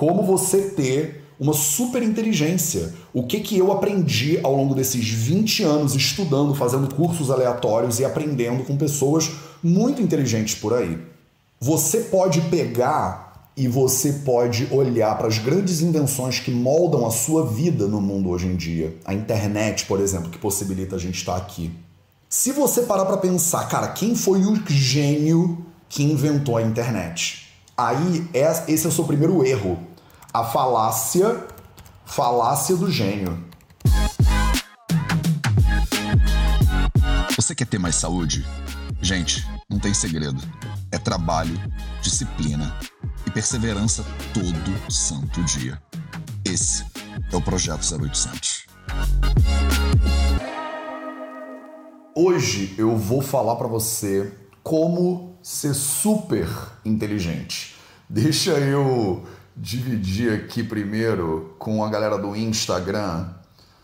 como você ter uma super inteligência. O que, que eu aprendi ao longo desses 20 anos estudando, fazendo cursos aleatórios e aprendendo com pessoas muito inteligentes por aí. Você pode pegar e você pode olhar para as grandes invenções que moldam a sua vida no mundo hoje em dia. A internet, por exemplo, que possibilita a gente estar aqui. Se você parar para pensar, cara, quem foi o gênio que inventou a internet? Aí esse é o seu primeiro erro a falácia, falácia do gênio. Você quer ter mais saúde? Gente, não tem segredo. É trabalho, disciplina e perseverança todo santo dia. Esse é o Projeto 0800. Hoje eu vou falar para você como ser super inteligente. Deixa eu dividir aqui primeiro com a galera do Instagram,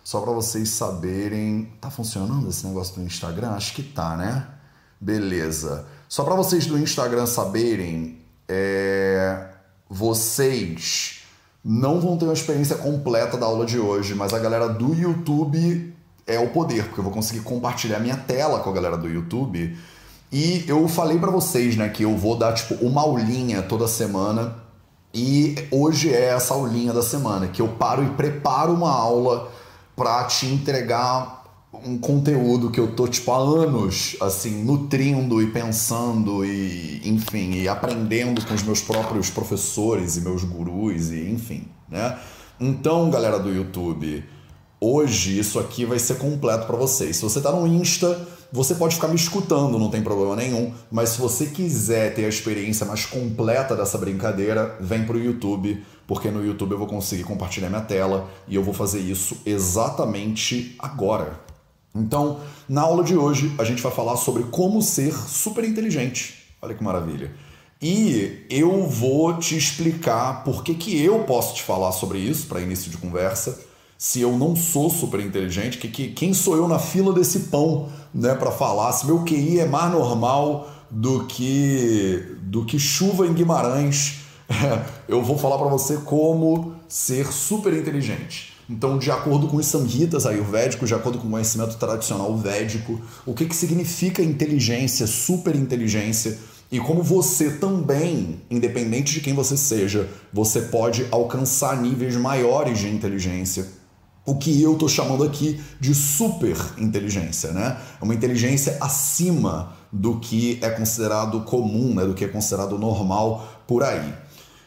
só para vocês saberem. Tá funcionando esse negócio do Instagram? Acho que tá, né? Beleza. Só para vocês do Instagram saberem, é... vocês não vão ter uma experiência completa da aula de hoje, mas a galera do YouTube é o poder, porque eu vou conseguir compartilhar minha tela com a galera do YouTube. E eu falei para vocês, né, que eu vou dar tipo uma aulinha toda semana e hoje é essa aulinha da semana, que eu paro e preparo uma aula para te entregar um conteúdo que eu tô tipo há anos assim nutrindo e pensando e enfim e aprendendo com os meus próprios professores e meus gurus e enfim né? Então galera do YouTube hoje isso aqui vai ser completo para vocês. Se você tá no Insta você pode ficar me escutando, não tem problema nenhum, mas se você quiser ter a experiência mais completa dessa brincadeira, vem para o YouTube, porque no YouTube eu vou conseguir compartilhar minha tela e eu vou fazer isso exatamente agora. Então, na aula de hoje, a gente vai falar sobre como ser super inteligente. Olha que maravilha. E eu vou te explicar por que, que eu posso te falar sobre isso para início de conversa se eu não sou super inteligente, que, que, quem sou eu na fila desse pão né, para falar se meu QI é mais normal do que, do que chuva em Guimarães? eu vou falar para você como ser super inteligente. Então, de acordo com os samhitas ayurvédicos, de acordo com o conhecimento tradicional védico, o que, que significa inteligência, super inteligência e como você também, independente de quem você seja, você pode alcançar níveis maiores de inteligência o que eu estou chamando aqui de super inteligência, né? É uma inteligência acima do que é considerado comum, né? do que é considerado normal por aí.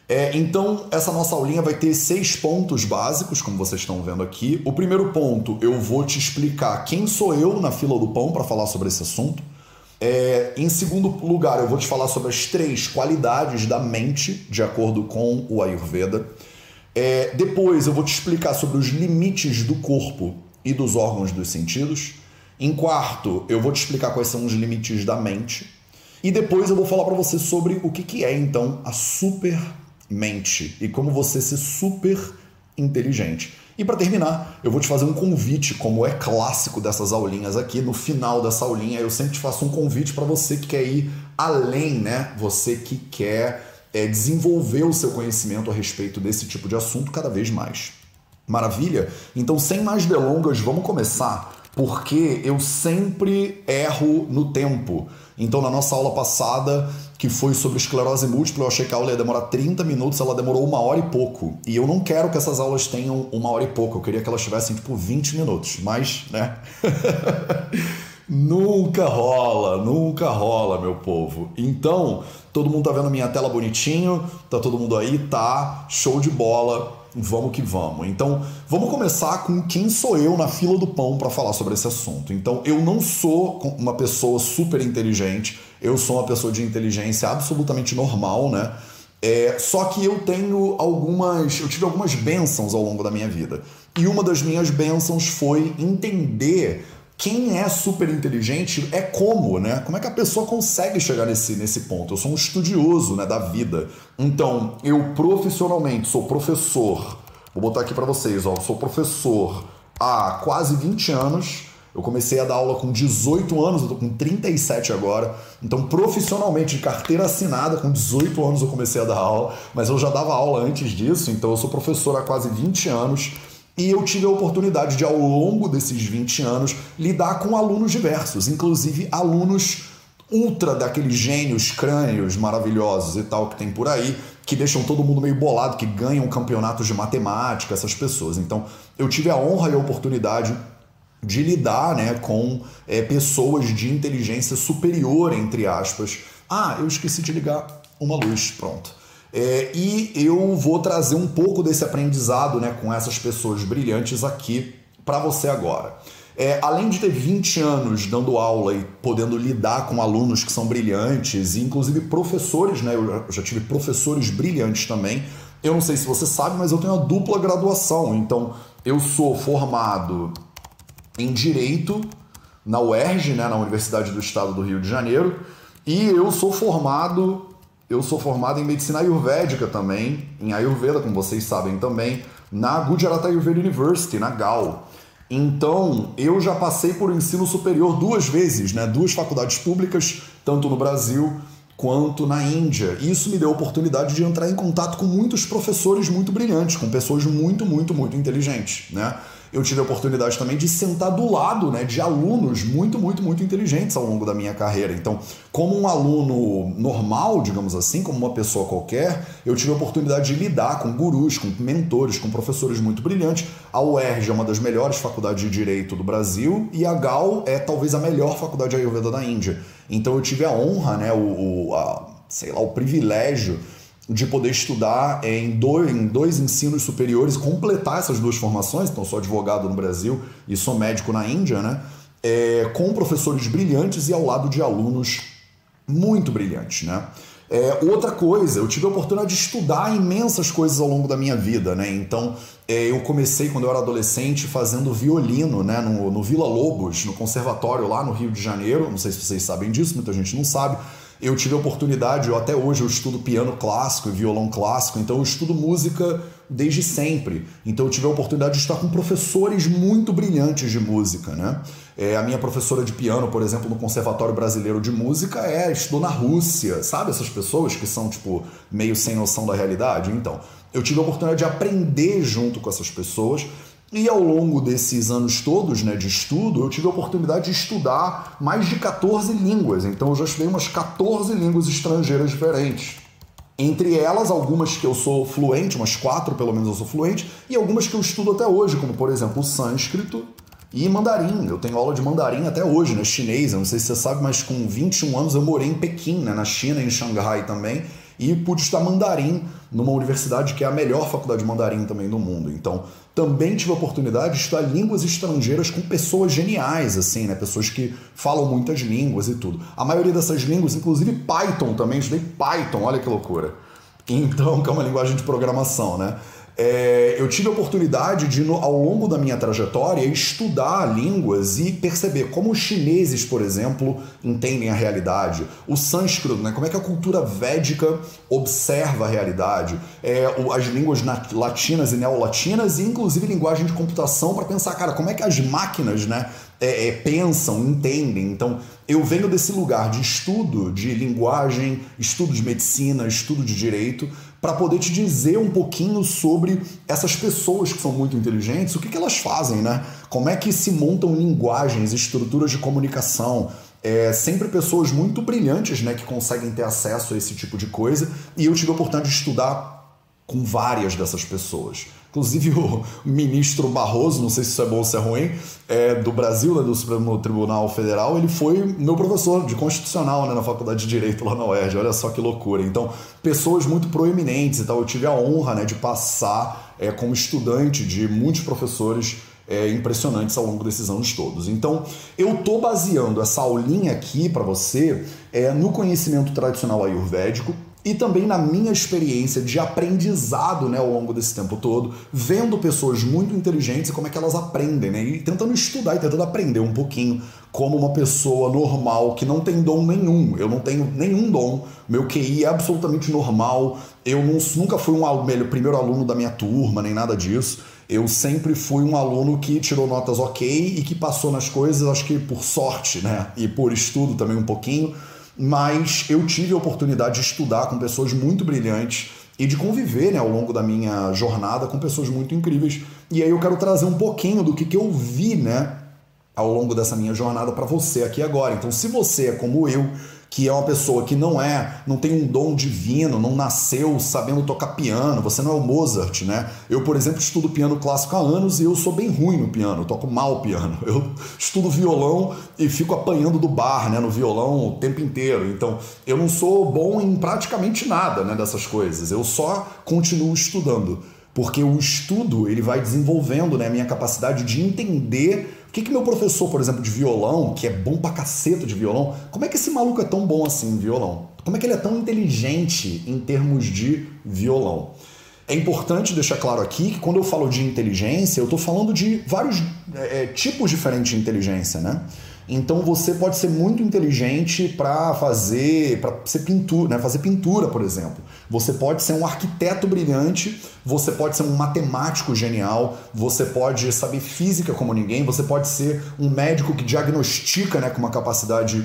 É, então, essa nossa aulinha vai ter seis pontos básicos, como vocês estão vendo aqui. O primeiro ponto, eu vou te explicar quem sou eu na fila do pão para falar sobre esse assunto. É, em segundo lugar, eu vou te falar sobre as três qualidades da mente, de acordo com o Ayurveda. É, depois eu vou te explicar sobre os limites do corpo e dos órgãos dos sentidos. Em quarto, eu vou te explicar quais são os limites da mente. E depois eu vou falar para você sobre o que, que é então a super mente e como você ser super inteligente. E para terminar, eu vou te fazer um convite, como é clássico dessas aulinhas aqui. No final dessa aulinha, eu sempre te faço um convite para você que quer ir além, né? Você que quer é, desenvolver o seu conhecimento a respeito desse tipo de assunto cada vez mais. Maravilha? Então, sem mais delongas, vamos começar, porque eu sempre erro no tempo. Então, na nossa aula passada, que foi sobre esclerose múltipla, eu achei que a aula ia demorar 30 minutos, ela demorou uma hora e pouco. E eu não quero que essas aulas tenham uma hora e pouco, eu queria que elas tivessem tipo 20 minutos, mas, né? nunca rola, nunca rola, meu povo. Então, Todo mundo tá vendo minha tela bonitinho, tá todo mundo aí, tá show de bola. Vamos que vamos. Então, vamos começar com quem sou eu na fila do pão para falar sobre esse assunto. Então, eu não sou uma pessoa super inteligente, eu sou uma pessoa de inteligência absolutamente normal, né? É, só que eu tenho algumas. Eu tive algumas bênçãos ao longo da minha vida. E uma das minhas bênçãos foi entender quem é super inteligente é como, né? Como é que a pessoa consegue chegar nesse, nesse ponto? Eu sou um estudioso né, da vida. Então, eu profissionalmente sou professor. Vou botar aqui para vocês, ó. Sou professor há quase 20 anos. Eu comecei a dar aula com 18 anos, eu tô com 37 agora. Então, profissionalmente, de carteira assinada, com 18 anos eu comecei a dar aula, mas eu já dava aula antes disso, então eu sou professor há quase 20 anos. E eu tive a oportunidade de, ao longo desses 20 anos, lidar com alunos diversos, inclusive alunos ultra daqueles gênios crânios maravilhosos e tal que tem por aí, que deixam todo mundo meio bolado, que ganham campeonatos de matemática, essas pessoas. Então, eu tive a honra e a oportunidade de lidar né, com é, pessoas de inteligência superior, entre aspas. Ah, eu esqueci de ligar uma luz, pronto. É, e eu vou trazer um pouco desse aprendizado né, com essas pessoas brilhantes aqui para você agora. É, além de ter 20 anos dando aula e podendo lidar com alunos que são brilhantes, e inclusive professores, né? Eu já tive professores brilhantes também. Eu não sei se você sabe, mas eu tenho uma dupla graduação. Então, eu sou formado em Direito na UERJ, né, na Universidade do Estado do Rio de Janeiro, e eu sou formado, eu sou formado em Medicina Ayurvédica também, em Ayurveda, como vocês sabem também, na Gujarat Ayurveda University, na GAL. Então, eu já passei por ensino superior duas vezes, né? Duas faculdades públicas, tanto no Brasil quanto na Índia. E isso me deu a oportunidade de entrar em contato com muitos professores muito brilhantes, com pessoas muito, muito, muito inteligentes, né? Eu tive a oportunidade também de sentar do lado né, de alunos muito, muito, muito inteligentes ao longo da minha carreira. Então, como um aluno normal, digamos assim, como uma pessoa qualquer, eu tive a oportunidade de lidar com gurus, com mentores, com professores muito brilhantes. A UERJ é uma das melhores faculdades de direito do Brasil e a GAL é talvez a melhor faculdade de Ayurveda da Índia. Então, eu tive a honra, né, o, o a, sei lá, o privilégio de poder estudar em dois, em dois ensinos superiores, completar essas duas formações, então sou advogado no Brasil e sou médico na Índia, né? É, com professores brilhantes e ao lado de alunos muito brilhantes, né? É, outra coisa, eu tive a oportunidade de estudar imensas coisas ao longo da minha vida, né? Então, é, eu comecei quando eu era adolescente fazendo violino, né? No, no Vila Lobos, no conservatório lá no Rio de Janeiro. Não sei se vocês sabem disso, muita gente não sabe eu tive a oportunidade, eu até hoje eu estudo piano clássico e violão clássico, então eu estudo música desde sempre. Então eu tive a oportunidade de estar com professores muito brilhantes de música, né? É, a minha professora de piano, por exemplo, no Conservatório Brasileiro de Música, é estudou na Rússia, sabe essas pessoas que são tipo meio sem noção da realidade? Então, eu tive a oportunidade de aprender junto com essas pessoas e ao longo desses anos todos né, de estudo, eu tive a oportunidade de estudar mais de 14 línguas. Então eu já estudei umas 14 línguas estrangeiras diferentes. Entre elas, algumas que eu sou fluente, umas quatro pelo menos eu sou fluente, e algumas que eu estudo até hoje, como por exemplo o sânscrito e mandarim. Eu tenho aula de mandarim até hoje, né? Chinês, eu não sei se você sabe, mas com 21 anos eu morei em Pequim, né? na China, em Xangai também e pude estudar mandarim numa universidade que é a melhor faculdade de mandarim também do mundo. Então, também tive a oportunidade de estudar línguas estrangeiras com pessoas geniais, assim, né? Pessoas que falam muitas línguas e tudo. A maioria dessas línguas, inclusive Python também, estudei Python, olha que loucura. Então, que é uma linguagem de programação, né? É, eu tive a oportunidade de, ao longo da minha trajetória, estudar línguas e perceber como os chineses, por exemplo, entendem a realidade, o sânscrito, né, como é que a cultura védica observa a realidade, é, as línguas latinas e neolatinas, e inclusive linguagem de computação para pensar, cara, como é que as máquinas né, é, é, pensam, entendem. Então, eu venho desse lugar de estudo de linguagem, estudo de medicina, estudo de direito, para poder te dizer um pouquinho sobre essas pessoas que são muito inteligentes, o que, que elas fazem, né? Como é que se montam linguagens, estruturas de comunicação. É, sempre pessoas muito brilhantes né, que conseguem ter acesso a esse tipo de coisa, e eu tive a oportunidade de estudar com várias dessas pessoas. Inclusive o ministro Barroso, não sei se isso é bom ou se é ruim, é, do Brasil, né, do Supremo Tribunal Federal, ele foi meu professor de constitucional né, na Faculdade de Direito lá na UERJ. Olha só que loucura. Então, pessoas muito proeminentes e tal. Eu tive a honra né, de passar é, como estudante de muitos professores é, impressionantes ao longo desses anos todos. Então, eu estou baseando essa aulinha aqui para você é, no conhecimento tradicional ayurvédico e também na minha experiência de aprendizado né, ao longo desse tempo todo, vendo pessoas muito inteligentes e como é que elas aprendem, né? E tentando estudar e tentando aprender um pouquinho como uma pessoa normal que não tem dom nenhum. Eu não tenho nenhum dom. Meu QI é absolutamente normal. Eu não, nunca fui um primeiro aluno da minha turma, nem nada disso. Eu sempre fui um aluno que tirou notas ok e que passou nas coisas, acho que por sorte, né? E por estudo também um pouquinho mas eu tive a oportunidade de estudar com pessoas muito brilhantes e de conviver né, ao longo da minha jornada com pessoas muito incríveis. E aí eu quero trazer um pouquinho do que, que eu vi né, ao longo dessa minha jornada para você aqui agora. Então, se você é como eu, que é uma pessoa que não é, não tem um dom divino, não nasceu sabendo tocar piano, você não é o Mozart, né? Eu, por exemplo, estudo piano clássico há anos e eu sou bem ruim no piano, eu toco mal piano. Eu estudo violão e fico apanhando do bar, né, no violão o tempo inteiro. Então, eu não sou bom em praticamente nada, né, dessas coisas. Eu só continuo estudando, porque o estudo, ele vai desenvolvendo, né, a minha capacidade de entender por que, que meu professor, por exemplo, de violão, que é bom pra caceta de violão, como é que esse maluco é tão bom assim em violão? Como é que ele é tão inteligente em termos de violão? É importante deixar claro aqui que quando eu falo de inteligência, eu estou falando de vários é, tipos diferentes de inteligência, né? Então você pode ser muito inteligente para fazer, para ser pintura, né? fazer pintura, por exemplo. Você pode ser um arquiteto brilhante, você pode ser um matemático genial, você pode saber física como ninguém, você pode ser um médico que diagnostica né, com uma capacidade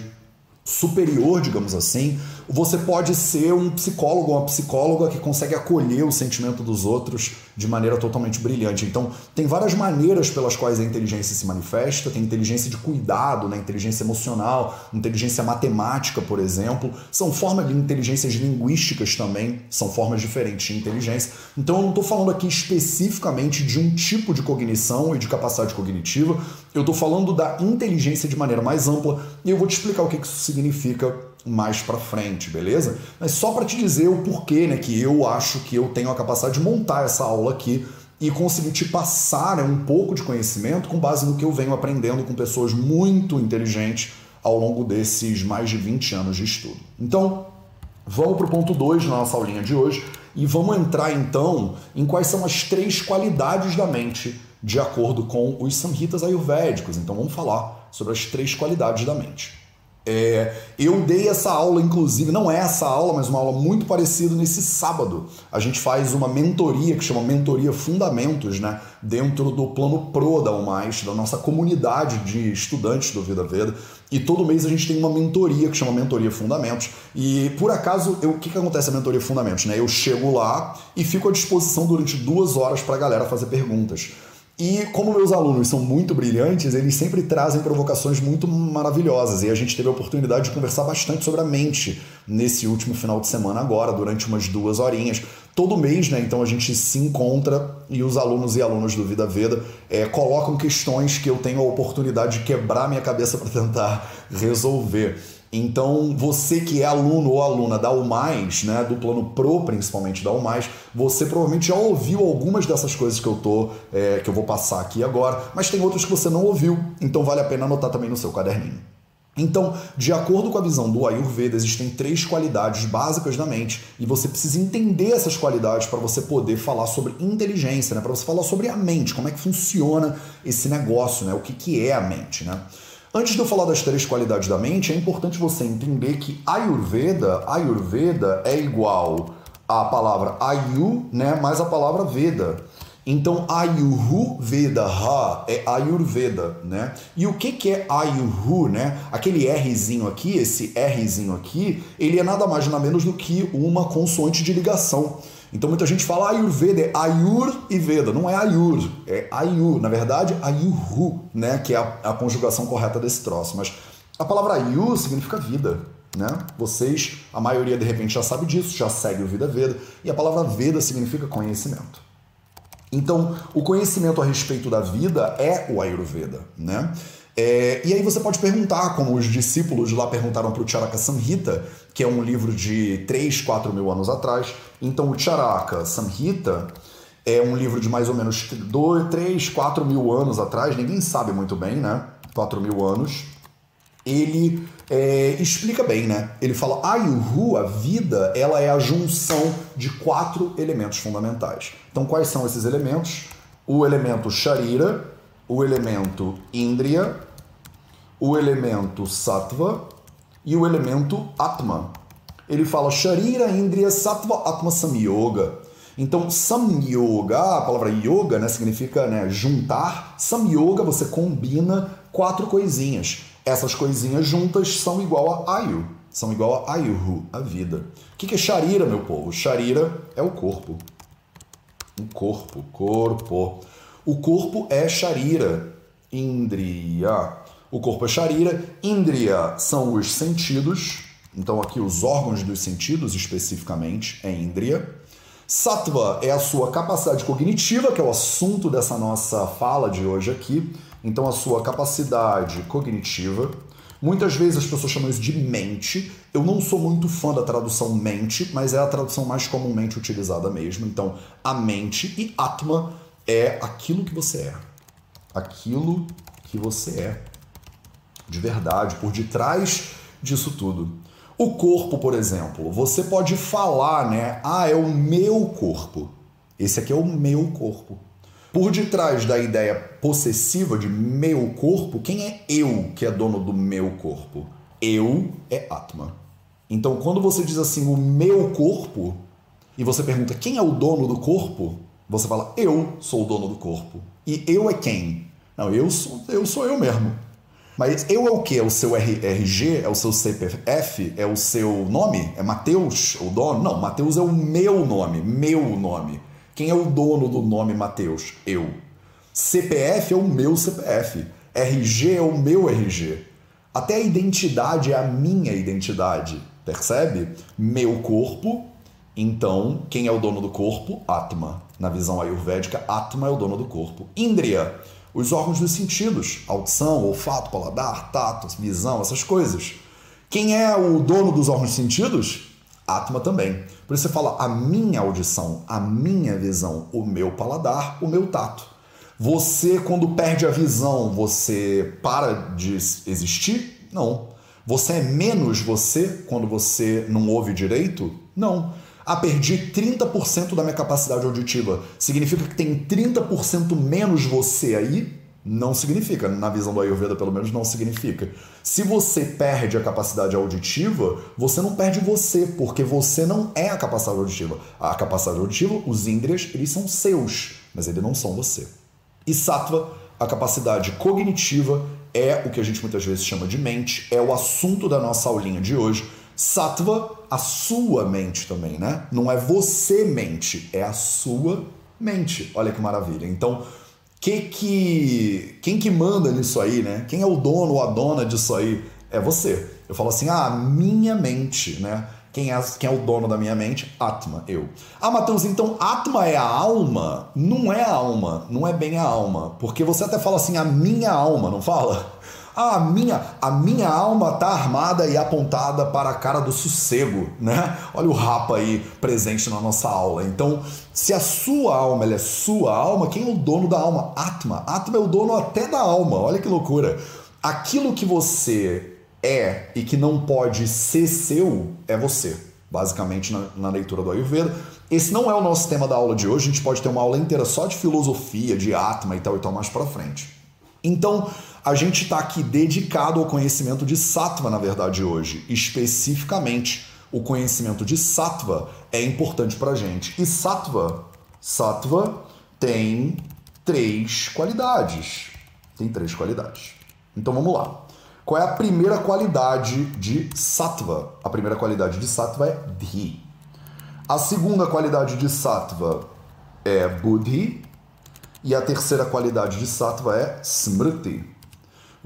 superior, digamos assim, você pode ser um psicólogo ou uma psicóloga que consegue acolher o sentimento dos outros de maneira totalmente brilhante. Então, tem várias maneiras pelas quais a inteligência se manifesta. Tem inteligência de cuidado, né? inteligência emocional, inteligência matemática, por exemplo. São formas de inteligências linguísticas também, são formas diferentes de inteligência. Então, eu não estou falando aqui especificamente de um tipo de cognição e de capacidade cognitiva. Eu estou falando da inteligência de maneira mais ampla e eu vou te explicar o que isso significa mais para frente, beleza? Mas só para te dizer o porquê, né, que eu acho que eu tenho a capacidade de montar essa aula aqui e conseguir te passar né, um pouco de conhecimento com base no que eu venho aprendendo com pessoas muito inteligentes ao longo desses mais de 20 anos de estudo. Então, vamos para o ponto 2 na nossa aulinha de hoje e vamos entrar então em quais são as três qualidades da mente de acordo com os samhitas ayurvédicos. Então vamos falar sobre as três qualidades da mente. É, eu dei essa aula, inclusive, não é essa aula, mas uma aula muito parecida nesse sábado. A gente faz uma mentoria que chama Mentoria Fundamentos, né? Dentro do plano Pro da UMAIS, da nossa comunidade de estudantes do Vida Veda. E todo mês a gente tem uma mentoria que chama Mentoria Fundamentos. E por acaso, eu, o que, que acontece na Mentoria Fundamentos? Né? Eu chego lá e fico à disposição durante duas horas para a galera fazer perguntas. E como meus alunos são muito brilhantes, eles sempre trazem provocações muito maravilhosas. E a gente teve a oportunidade de conversar bastante sobre a mente nesse último final de semana agora, durante umas duas horinhas. Todo mês, né? Então a gente se encontra e os alunos e alunas do Vida Veda é, colocam questões que eu tenho a oportunidade de quebrar minha cabeça para tentar resolver. Então, você que é aluno ou aluna da UMAIS, né, do plano Pro, principalmente da UMAIS, você provavelmente já ouviu algumas dessas coisas que eu tô, é, que eu vou passar aqui agora, mas tem outras que você não ouviu, então vale a pena anotar também no seu caderninho. Então, de acordo com a visão do Ayurveda, existem três qualidades básicas da mente e você precisa entender essas qualidades para você poder falar sobre inteligência, né? para você falar sobre a mente, como é que funciona esse negócio, né? o que, que é a mente. Né? Antes de eu falar das três qualidades da mente, é importante você entender que Ayurveda, Ayurveda é igual à palavra Ayu, né, mais a palavra Veda. Então, Ayurhu Veda Ha é Ayurveda, né? E o que, que é Ayurhu, né? Aquele Rzinho aqui, esse Rzinho aqui, ele é nada mais nada menos do que uma consoante de ligação. Então muita gente fala Ayurveda, é Ayur e Veda. Não é Ayur, é Ayur. Na verdade, Ayurhu, né? Que é a, a conjugação correta desse troço. Mas a palavra Ayur significa vida. Né? Vocês, a maioria de repente já sabe disso, já segue o Vida Veda, e a palavra Veda significa conhecimento. Então, o conhecimento a respeito da vida é o Ayurveda, né? É, e aí você pode perguntar, como os discípulos lá perguntaram para o Charaka Samhita, que é um livro de 3, 4 mil anos atrás. Então o Charaka Samhita é um livro de mais ou menos 2, 3, 4 mil anos atrás, ninguém sabe muito bem, né? 4 mil anos. ele é, explica bem, né? Ele fala, Ayuhu, a vida, ela é a junção de quatro elementos fundamentais. Então, quais são esses elementos? O elemento Sharira, o elemento Indriya, o elemento Sattva e o elemento Atma. Ele fala Sharira, Indriya, Sattva, Atma, Samyoga. Então, Samyoga, a palavra yoga né, significa né, juntar. Samyoga, você combina quatro coisinhas. Essas coisinhas juntas são igual a Ayu, são igual a Ayuhu, a vida. O que é Sharira, meu povo? Sharira é o corpo. Um corpo, corpo. O corpo é Sharira, Indriya. O corpo é Sharira, Indriya são os sentidos, então aqui os órgãos dos sentidos especificamente é Indriya. Sattva é a sua capacidade cognitiva, que é o assunto dessa nossa fala de hoje aqui. Então, a sua capacidade cognitiva. Muitas vezes as pessoas chamam isso de mente. Eu não sou muito fã da tradução mente, mas é a tradução mais comumente utilizada mesmo. Então, a mente e Atma é aquilo que você é. Aquilo que você é. De verdade, por detrás disso tudo. O corpo, por exemplo, você pode falar, né? Ah, é o meu corpo. Esse aqui é o meu corpo. Por detrás da ideia possessiva de meu corpo, quem é eu que é dono do meu corpo? Eu é Atma. Então, quando você diz assim, o meu corpo, e você pergunta quem é o dono do corpo, você fala, eu sou o dono do corpo. E eu é quem? Não, eu sou eu, sou eu mesmo. Mas eu é o que? É o seu RG? É o seu CPF? É o seu nome? É Mateus o dono? Não, Mateus é o meu nome, meu nome. Quem é o dono do nome Mateus? Eu. CPF é o meu CPF. RG é o meu RG. Até a identidade é a minha identidade. Percebe? Meu corpo. Então, quem é o dono do corpo? Atma. Na visão ayurvédica, Atma é o dono do corpo. Indriya, os órgãos dos sentidos, audição, olfato, paladar, tato, visão, essas coisas. Quem é o dono dos órgãos dos sentidos? Atma também. Por isso você fala a minha audição, a minha visão, o meu paladar, o meu tato. Você, quando perde a visão, você para de existir? Não. Você é menos você quando você não ouve direito? Não. Ah, perdi 30% da minha capacidade auditiva. Significa que tem 30% menos você aí? Não significa. Na visão do Ayurveda, pelo menos, não significa. Se você perde a capacidade auditiva, você não perde você, porque você não é a capacidade auditiva. A capacidade auditiva, os índrias, eles são seus, mas eles não são você. E sattva, a capacidade cognitiva, é o que a gente muitas vezes chama de mente, é o assunto da nossa aulinha de hoje. Sattva, a sua mente também, né? Não é você mente, é a sua mente. Olha que maravilha. Então, que que quem que manda nisso aí, né? Quem é o dono ou a dona disso aí? É você. Eu falo assim, ah, minha mente, né? Quem é, quem é o dono da minha mente? Atma, eu. Ah, Matheus, então Atma é a alma? Não é a alma, não é bem a alma. Porque você até fala assim, a minha alma, não fala? Ah, a minha, a minha alma está armada e apontada para a cara do sossego, né? Olha o rapa aí presente na nossa aula. Então, se a sua alma é sua alma, quem é o dono da alma? Atma. Atma é o dono até da alma. Olha que loucura. Aquilo que você é e que não pode ser seu é você. Basicamente, na, na leitura do Ayurveda. Esse não é o nosso tema da aula de hoje. A gente pode ter uma aula inteira só de filosofia, de Atma e tal e tal mais para frente. Então, a gente está aqui dedicado ao conhecimento de Sattva, na verdade, hoje. Especificamente, o conhecimento de Sattva é importante para a gente. E Sattva, Sattva tem três qualidades. Tem três qualidades. Então vamos lá. Qual é a primeira qualidade de Sattva? A primeira qualidade de Sattva é Dhi. A segunda qualidade de Sattva é Buddhi. E a terceira qualidade de Sattva é Smriti.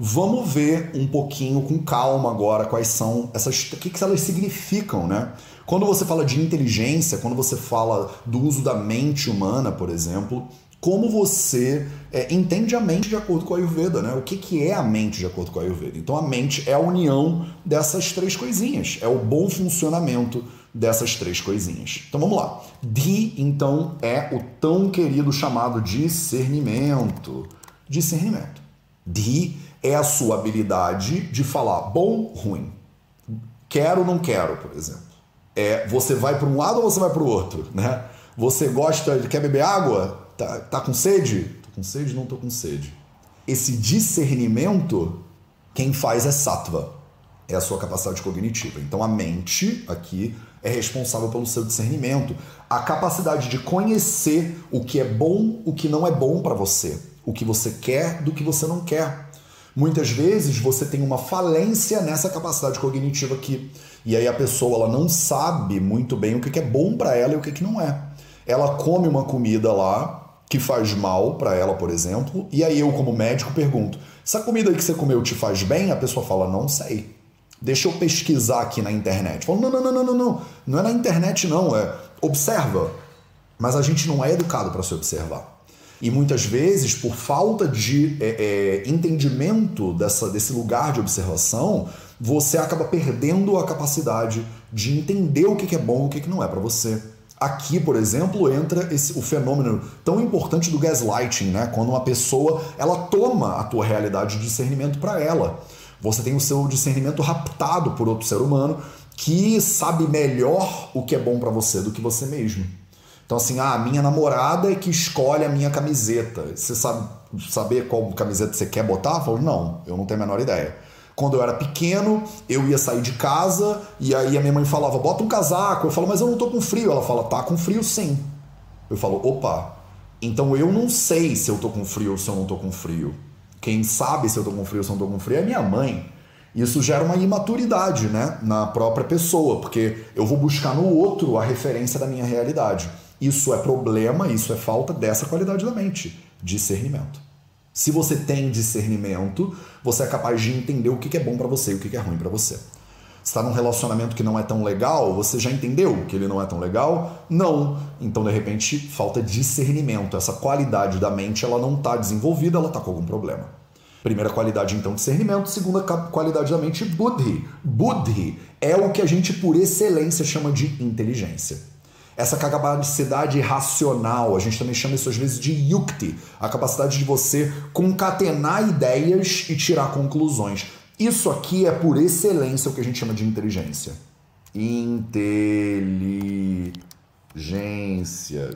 Vamos ver um pouquinho com calma agora quais são essas. O que, que elas significam, né? Quando você fala de inteligência, quando você fala do uso da mente humana, por exemplo, como você é, entende a mente de acordo com a Ayurveda, né? O que, que é a mente de acordo com a Ayurveda? Então a mente é a união dessas três coisinhas, é o bom funcionamento dessas três coisinhas. Então vamos lá. Di, então, é o tão querido chamado discernimento. Discernimento. Di É a sua habilidade de falar bom, ruim. Quero, não quero, por exemplo. É, você vai para um lado ou você vai para o outro, né? Você gosta, quer beber água? Tá, tá com sede? Tô com sede? Não tô com sede. Esse discernimento, quem faz é sattva, é a sua capacidade cognitiva. Então a mente aqui é responsável pelo seu discernimento, a capacidade de conhecer o que é bom, o que não é bom para você, o que você quer do que você não quer. Muitas vezes você tem uma falência nessa capacidade cognitiva aqui. E aí a pessoa ela não sabe muito bem o que é bom para ela e o que não é. Ela come uma comida lá que faz mal para ela, por exemplo, e aí eu como médico pergunto: "Essa comida que você comeu te faz bem?" A pessoa fala: "Não sei." Deixa eu pesquisar aqui na internet. Falo, não, não, não, não, não, não. Não é na internet, não. É observa. Mas a gente não é educado para se observar. E muitas vezes, por falta de é, é, entendimento dessa, desse lugar de observação, você acaba perdendo a capacidade de entender o que é bom e o que não é para você. Aqui, por exemplo, entra esse, o fenômeno tão importante do gaslighting, né? Quando uma pessoa ela toma a tua realidade de discernimento para ela. Você tem o seu discernimento raptado por outro ser humano que sabe melhor o que é bom para você do que você mesmo. Então, assim, ah, minha namorada é que escolhe a minha camiseta. Você sabe saber qual camiseta você quer botar? Eu falo, não, eu não tenho a menor ideia. Quando eu era pequeno, eu ia sair de casa e aí a minha mãe falava, bota um casaco. Eu falo, mas eu não tô com frio. Ela fala, tá com frio sim. Eu falo, opa, então eu não sei se eu tô com frio ou se eu não tô com frio. Quem sabe se eu tô com frio ou se eu não tô com frio é minha mãe. Isso gera uma imaturidade né, na própria pessoa, porque eu vou buscar no outro a referência da minha realidade. Isso é problema, isso é falta dessa qualidade da mente, discernimento. Se você tem discernimento, você é capaz de entender o que é bom para você e o que é ruim para você. Está num relacionamento que não é tão legal, você já entendeu que ele não é tão legal? Não. Então, de repente, falta discernimento. Essa qualidade da mente, ela não está desenvolvida, ela está com algum problema. Primeira qualidade, então, discernimento. Segunda qualidade da mente, buddhi. Buddhi é o que a gente, por excelência, chama de inteligência essa capacidade racional, a gente também chama isso às vezes de yukti, a capacidade de você concatenar ideias e tirar conclusões. Isso aqui é por excelência o que a gente chama de inteligência. Inteligência.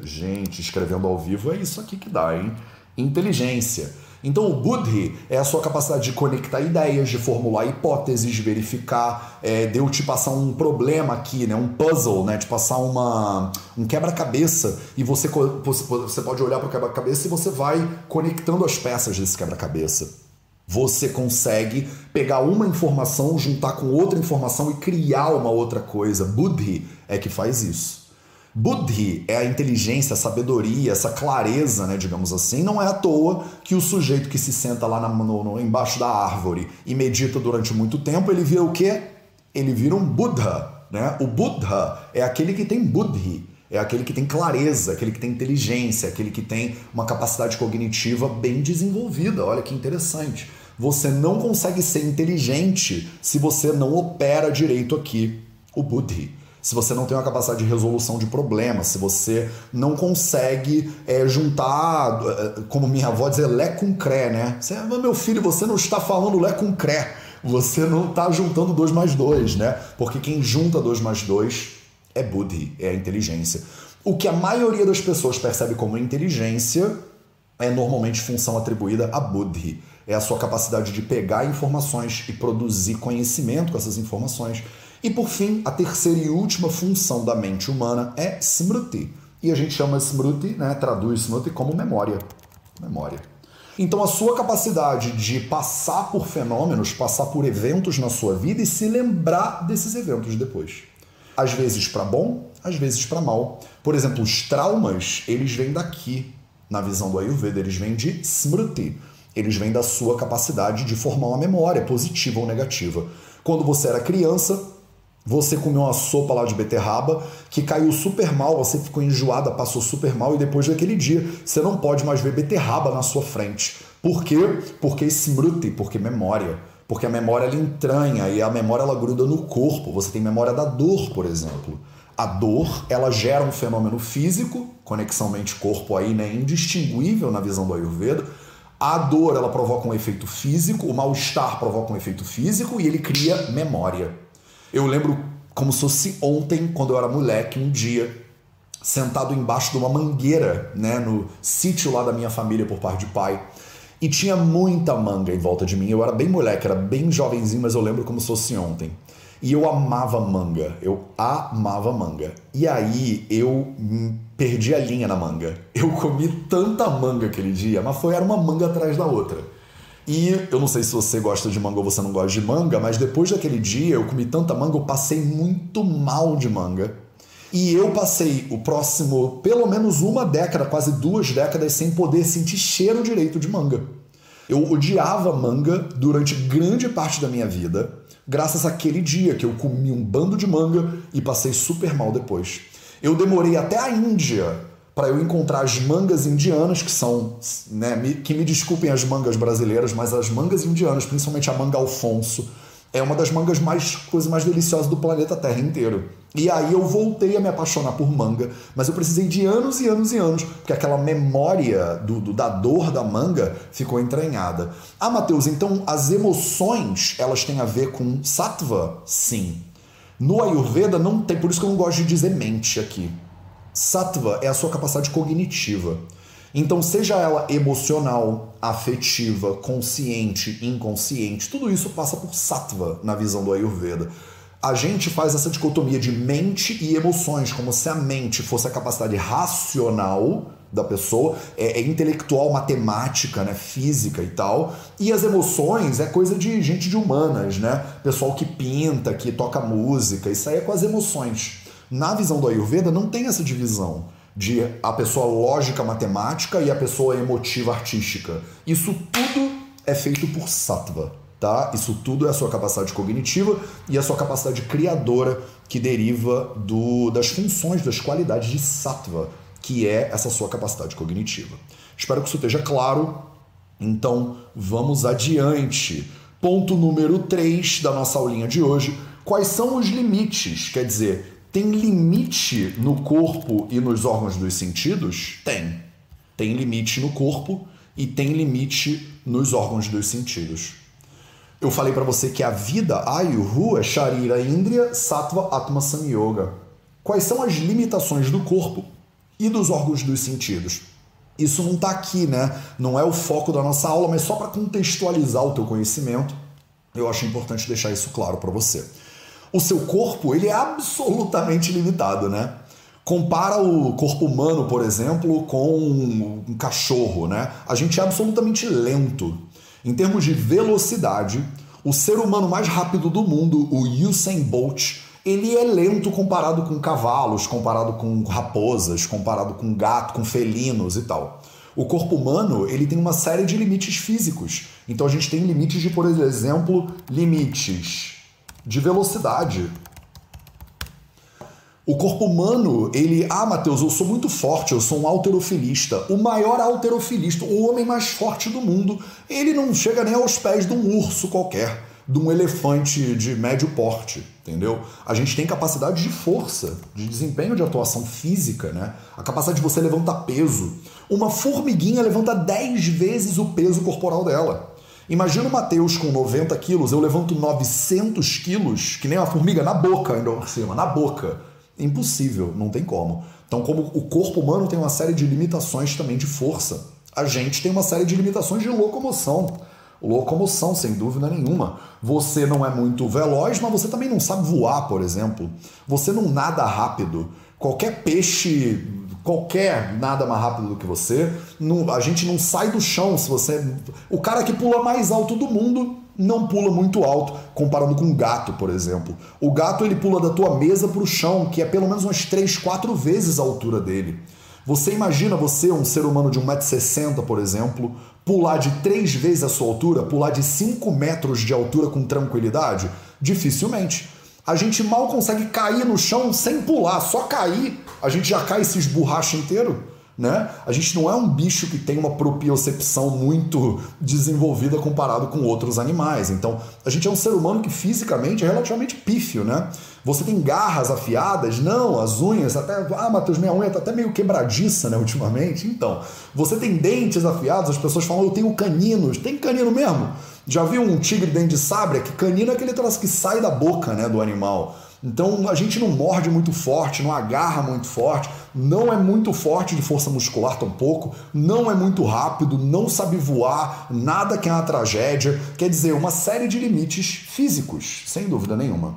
Gente, escrevendo ao vivo é isso aqui que dá, hein? Inteligência. Então, o Buddhi é a sua capacidade de conectar ideias, de formular hipóteses, de verificar, é, de eu te passar um problema aqui, né, um puzzle, né, de passar uma, um quebra-cabeça e você, você pode olhar para o quebra-cabeça e você vai conectando as peças desse quebra-cabeça. Você consegue pegar uma informação, juntar com outra informação e criar uma outra coisa. Buddhi é que faz isso. Buddhi é a inteligência, a sabedoria, essa clareza, né, digamos assim. Não é à toa que o sujeito que se senta lá na, no, embaixo da árvore e medita durante muito tempo, ele vira o quê? Ele vira um Buddha. Né? O Buddha é aquele que tem Buddhi, é aquele que tem clareza, aquele que tem inteligência, aquele que tem uma capacidade cognitiva bem desenvolvida. Olha que interessante. Você não consegue ser inteligente se você não opera direito aqui o Buddhi se você não tem uma capacidade de resolução de problemas, se você não consegue é, juntar, é, como minha avó dizia, lé com cré, né? Você, meu filho, você não está falando lé com cré, você não está juntando dois mais dois, né? Porque quem junta dois mais dois é buddhi, é a inteligência. O que a maioria das pessoas percebe como inteligência é normalmente função atribuída a buddhi. É a sua capacidade de pegar informações e produzir conhecimento com essas informações e por fim, a terceira e última função da mente humana é smruti. E a gente chama smruti, né, traduz smruti como memória. Memória. Então a sua capacidade de passar por fenômenos, passar por eventos na sua vida e se lembrar desses eventos depois. Às vezes para bom, às vezes para mal. Por exemplo, os traumas, eles vêm daqui, na visão do Ayurveda, eles vêm de smruti. Eles vêm da sua capacidade de formar uma memória positiva ou negativa. Quando você era criança, você comeu uma sopa lá de beterraba que caiu super mal, você ficou enjoada, passou super mal e depois daquele dia você não pode mais ver beterraba na sua frente. Por quê? Porque smruti, porque memória. Porque a memória ela entranha e a memória ela gruda no corpo. Você tem memória da dor, por exemplo. A dor, ela gera um fenômeno físico, conexão mente-corpo aí, né, indistinguível na visão do Ayurveda. A dor ela provoca um efeito físico, o mal-estar provoca um efeito físico e ele cria memória. Eu lembro como se fosse ontem, quando eu era moleque, um dia, sentado embaixo de uma mangueira, né, no sítio lá da minha família por parte de pai. E tinha muita manga em volta de mim. Eu era bem moleque, era bem jovenzinho, mas eu lembro como se fosse ontem. E eu amava manga, eu amava manga. E aí eu perdi a linha na manga. Eu comi tanta manga aquele dia, mas foi era uma manga atrás da outra. E eu não sei se você gosta de manga ou você não gosta de manga, mas depois daquele dia eu comi tanta manga, eu passei muito mal de manga. E eu passei o próximo, pelo menos uma década, quase duas décadas, sem poder sentir cheiro direito de manga. Eu odiava manga durante grande parte da minha vida, graças àquele dia que eu comi um bando de manga e passei super mal depois. Eu demorei até a Índia para eu encontrar as mangas indianas, que são, né, que me desculpem as mangas brasileiras, mas as mangas indianas, principalmente a manga Alfonso, é uma das mangas mais coisas mais deliciosas do planeta Terra inteiro. E aí eu voltei a me apaixonar por manga, mas eu precisei de anos e anos e anos, porque aquela memória do, do da dor da manga ficou entranhada. Ah, Matheus, então as emoções, elas têm a ver com sattva? Sim. No Ayurveda não tem, por isso que eu não gosto de dizer mente aqui. Sattva é a sua capacidade cognitiva. Então, seja ela emocional, afetiva, consciente, inconsciente, tudo isso passa por sattva na visão do Ayurveda. A gente faz essa dicotomia de mente e emoções, como se a mente fosse a capacidade racional da pessoa, é, é, intelectual, matemática, né, física e tal. E as emoções é coisa de gente de humanas, né? Pessoal que pinta, que toca música, isso aí é com as emoções. Na visão do Ayurveda não tem essa divisão de a pessoa lógica matemática e a pessoa emotiva artística. Isso tudo é feito por sattva, tá? Isso tudo é a sua capacidade cognitiva e a sua capacidade criadora que deriva do, das funções, das qualidades de sattva, que é essa sua capacidade cognitiva. Espero que isso esteja claro. Então, vamos adiante. Ponto número 3 da nossa aulinha de hoje. Quais são os limites? Quer dizer, tem limite no corpo e nos órgãos dos sentidos? Tem. Tem limite no corpo e tem limite nos órgãos dos sentidos. Eu falei para você que a vida Ayuhu é Sharira Indriya Sattva Atma Samyoga. Quais são as limitações do corpo e dos órgãos dos sentidos? Isso não está aqui, né? Não é o foco da nossa aula, mas só para contextualizar o teu conhecimento, eu acho importante deixar isso claro para você o seu corpo ele é absolutamente limitado, né? Compara o corpo humano, por exemplo, com um cachorro, né? A gente é absolutamente lento. Em termos de velocidade, o ser humano mais rápido do mundo, o Usain Bolt, ele é lento comparado com cavalos, comparado com raposas, comparado com gato, com felinos e tal. O corpo humano ele tem uma série de limites físicos. Então a gente tem limites de, por exemplo, limites de velocidade. O corpo humano, ele, ah, Matheus, eu sou muito forte, eu sou um alterofilista. O maior alterofilista, o homem mais forte do mundo, ele não chega nem aos pés de um urso qualquer, de um elefante de médio porte, entendeu? A gente tem capacidade de força, de desempenho de atuação física, né? A capacidade de você levantar peso. Uma formiguinha levanta 10 vezes o peso corporal dela. Imagina o Matheus com 90 quilos, eu levanto 900 quilos, que nem uma formiga, na boca ainda por cima, na boca. Impossível, não tem como. Então, como o corpo humano tem uma série de limitações também de força, a gente tem uma série de limitações de locomoção. Locomoção, sem dúvida nenhuma. Você não é muito veloz, mas você também não sabe voar, por exemplo. Você não nada rápido. Qualquer peixe qualquer nada mais rápido do que você. Não, a gente não sai do chão se você. O cara que pula mais alto do mundo não pula muito alto, comparando com um gato, por exemplo. O gato ele pula da tua mesa para o chão, que é pelo menos umas 3, 4 vezes a altura dele. Você imagina você, um ser humano de 1,60m, por exemplo, pular de 3 vezes a sua altura, pular de 5 metros de altura com tranquilidade? Dificilmente. A gente mal consegue cair no chão sem pular, só cair, a gente já cai e se esborracha inteiro. Né? A gente não é um bicho que tem uma propiocepção muito desenvolvida comparado com outros animais. Então, a gente é um ser humano que fisicamente é relativamente pífio, né? Você tem garras afiadas? Não, as unhas até. Ah, Matheus, minha unha tá até meio quebradiça, né, ultimamente. Então, você tem dentes afiados, as pessoas falam, eu tenho caninos. Tem canino mesmo? Já viu um tigre dente de sabre? Que canino é aquele troço que sai da boca, né, do animal. Então a gente não morde muito forte, não agarra muito forte, não é muito forte de força muscular tampouco, não é muito rápido, não sabe voar, nada que é uma tragédia. Quer dizer, uma série de limites físicos, sem dúvida nenhuma.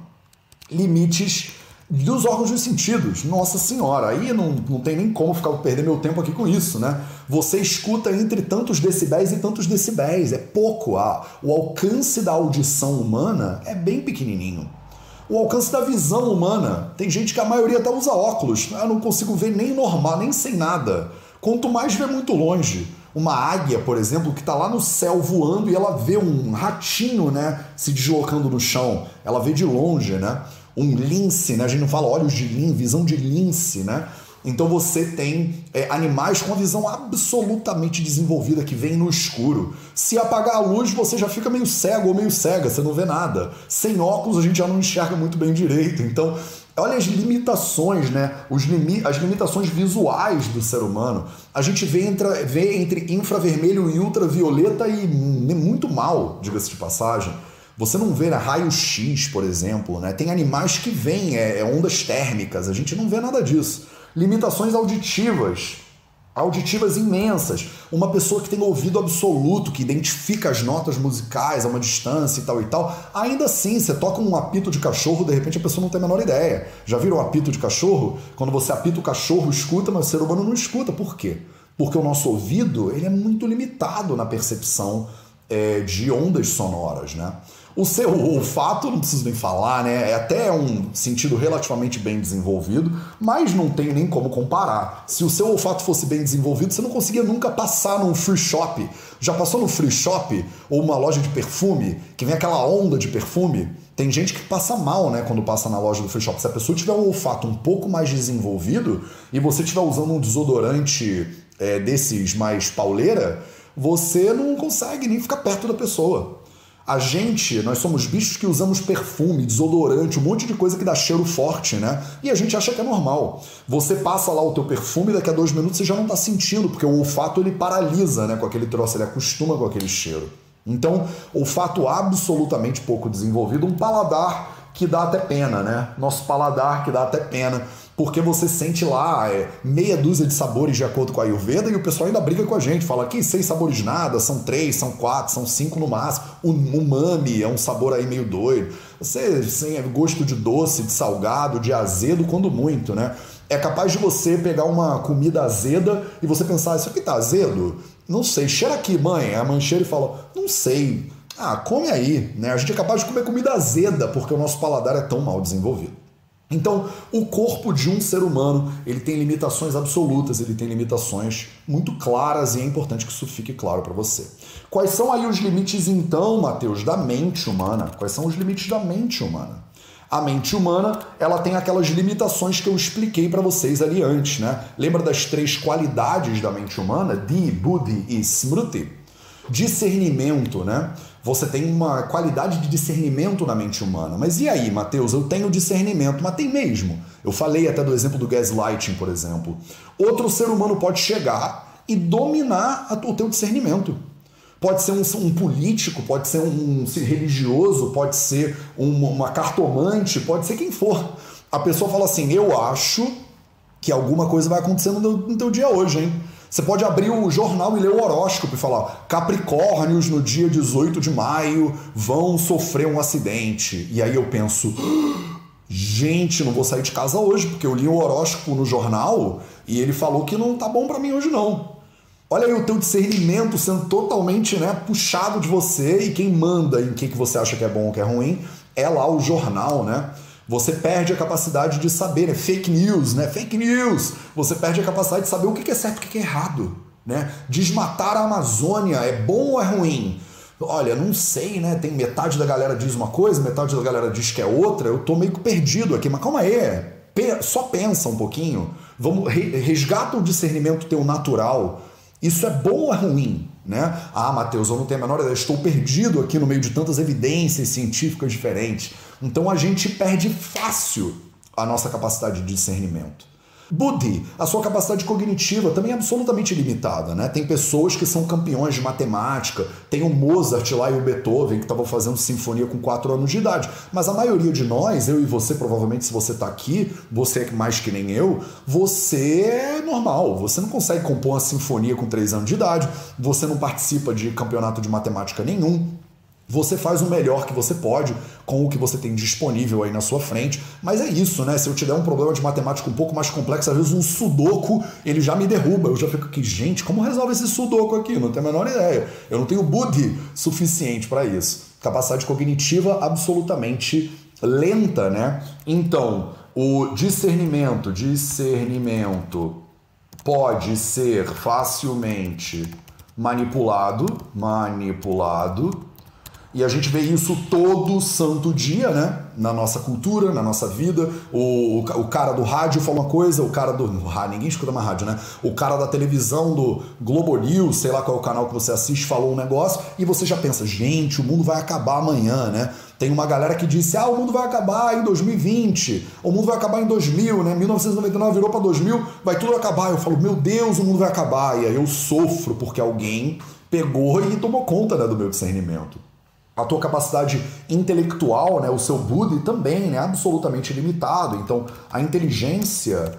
Limites dos órgãos dos sentidos. Nossa senhora, aí não, não tem nem como ficar perder meu tempo aqui com isso, né? Você escuta entre tantos decibéis e tantos decibéis, é pouco. Ah, o alcance da audição humana é bem pequenininho o alcance da visão humana. Tem gente que a maioria até usa óculos. Eu não consigo ver nem normal, nem sem nada. Quanto mais ver muito longe. Uma águia, por exemplo, que está lá no céu voando e ela vê um ratinho, né, se deslocando no chão. Ela vê de longe, né? Um lince, né? A gente não fala olhos de lince, visão de lince, né? Então você tem é, animais com uma visão absolutamente desenvolvida que vem no escuro. Se apagar a luz, você já fica meio cego ou meio cega, você não vê nada. Sem óculos, a gente já não enxerga muito bem direito. Então, olha as limitações, né? Os limi as limitações visuais do ser humano. A gente vê vê entre infravermelho e ultravioleta e muito mal, diga-se de passagem. Você não vê né, raio-x, por exemplo, né? Tem animais que vêm é, é ondas térmicas, a gente não vê nada disso limitações auditivas, auditivas imensas. Uma pessoa que tem ouvido absoluto, que identifica as notas musicais a uma distância e tal e tal, ainda assim, você toca um apito de cachorro, de repente a pessoa não tem a menor ideia. Já viram o apito de cachorro? Quando você apita o cachorro, escuta, mas o ser humano não escuta. Por quê? Porque o nosso ouvido ele é muito limitado na percepção é, de ondas sonoras, né? O seu olfato, não preciso nem falar, né? É até um sentido relativamente bem desenvolvido, mas não tem nem como comparar. Se o seu olfato fosse bem desenvolvido, você não conseguia nunca passar num free shop. Já passou no free shop ou uma loja de perfume, que vem aquela onda de perfume? Tem gente que passa mal, né, quando passa na loja do free shop. Se a pessoa tiver um olfato um pouco mais desenvolvido e você estiver usando um desodorante é, desses mais pauleira, você não consegue nem ficar perto da pessoa. A gente, nós somos bichos que usamos perfume, desodorante, um monte de coisa que dá cheiro forte, né? E a gente acha que é normal. Você passa lá o teu perfume, daqui a dois minutos você já não tá sentindo, porque o olfato ele paralisa, né? Com aquele troço, ele acostuma com aquele cheiro. Então, olfato absolutamente pouco desenvolvido, um paladar que dá até pena, né? Nosso paladar que dá até pena porque você sente lá é, meia dúzia de sabores de acordo com a Ayurveda e o pessoal ainda briga com a gente, fala que seis sabores nada, são três, são quatro, são cinco no máximo. O umami é um sabor aí meio doido. Você tem gosto de doce, de salgado, de azedo, quando muito, né? É capaz de você pegar uma comida azeda e você pensar, isso aqui tá azedo? Não sei, cheira aqui, mãe. A mãe cheira e fala, não sei. Ah, come aí, né? A gente é capaz de comer comida azeda porque o nosso paladar é tão mal desenvolvido. Então, o corpo de um ser humano, ele tem limitações absolutas, ele tem limitações muito claras e é importante que isso fique claro para você. Quais são aí os limites então, Mateus, da mente humana? Quais são os limites da mente humana? A mente humana, ela tem aquelas limitações que eu expliquei para vocês ali antes, né? Lembra das três qualidades da mente humana? Di, Buddhi e Smriti? Discernimento, né? Você tem uma qualidade de discernimento na mente humana. Mas e aí, Mateus? Eu tenho discernimento, mas tem mesmo. Eu falei até do exemplo do gaslighting, por exemplo. Outro ser humano pode chegar e dominar o teu discernimento. Pode ser um, um político, pode ser um, um religioso, pode ser uma, uma cartomante, pode ser quem for. A pessoa fala assim: Eu acho que alguma coisa vai acontecer no teu, no teu dia hoje, hein? Você pode abrir o jornal e ler o horóscopo e falar: Capricórnios no dia 18 de maio vão sofrer um acidente. E aí eu penso: gente, não vou sair de casa hoje, porque eu li o horóscopo no jornal e ele falou que não tá bom para mim hoje não. Olha aí o teu discernimento sendo totalmente né, puxado de você e quem manda em que, que você acha que é bom ou que é ruim é lá o jornal, né? Você perde a capacidade de saber, né? Fake news, né? Fake news. Você perde a capacidade de saber o que é certo e o que é errado, né? Desmatar a Amazônia é bom ou é ruim? Olha, não sei, né? Tem metade da galera diz uma coisa, metade da galera diz que é outra. Eu tô meio que perdido aqui, mas calma aí. Só pensa um pouquinho. Vamos resgata o discernimento teu natural. Isso é bom ou é ruim? Né? Ah, Mateus, eu não tenho a menor ideia, estou perdido aqui no meio de tantas evidências científicas diferentes. Então a gente perde fácil a nossa capacidade de discernimento. Buddhi, a sua capacidade cognitiva também é absolutamente limitada, né? Tem pessoas que são campeões de matemática, tem o Mozart lá e o Beethoven que estavam fazendo sinfonia com 4 anos de idade, mas a maioria de nós, eu e você, provavelmente se você está aqui, você é mais que nem eu, você é normal, você não consegue compor uma sinfonia com 3 anos de idade, você não participa de campeonato de matemática nenhum, você faz o melhor que você pode com o que você tem disponível aí na sua frente. Mas é isso, né? Se eu tiver um problema de matemática um pouco mais complexo, às vezes um sudoku, ele já me derruba. Eu já fico aqui, gente, como resolve esse sudoku aqui? Não tenho a menor ideia. Eu não tenho buddhi suficiente para isso. Capacidade cognitiva absolutamente lenta, né? Então, o discernimento, discernimento pode ser facilmente manipulado, manipulado e a gente vê isso todo santo dia, né? Na nossa cultura, na nossa vida. O, o cara do rádio fala uma coisa, o cara do. Ninguém escuta mais rádio, né? O cara da televisão, do Globo News, sei lá qual é o canal que você assiste, falou um negócio e você já pensa, gente, o mundo vai acabar amanhã, né? Tem uma galera que disse, ah, o mundo vai acabar em 2020, o mundo vai acabar em 2000, né? 1999 virou para 2000, vai tudo acabar. Eu falo, meu Deus, o mundo vai acabar. E aí eu sofro porque alguém pegou e tomou conta né, do meu discernimento a tua capacidade intelectual, né, o seu Buddhi também é absolutamente limitado. Então, a inteligência,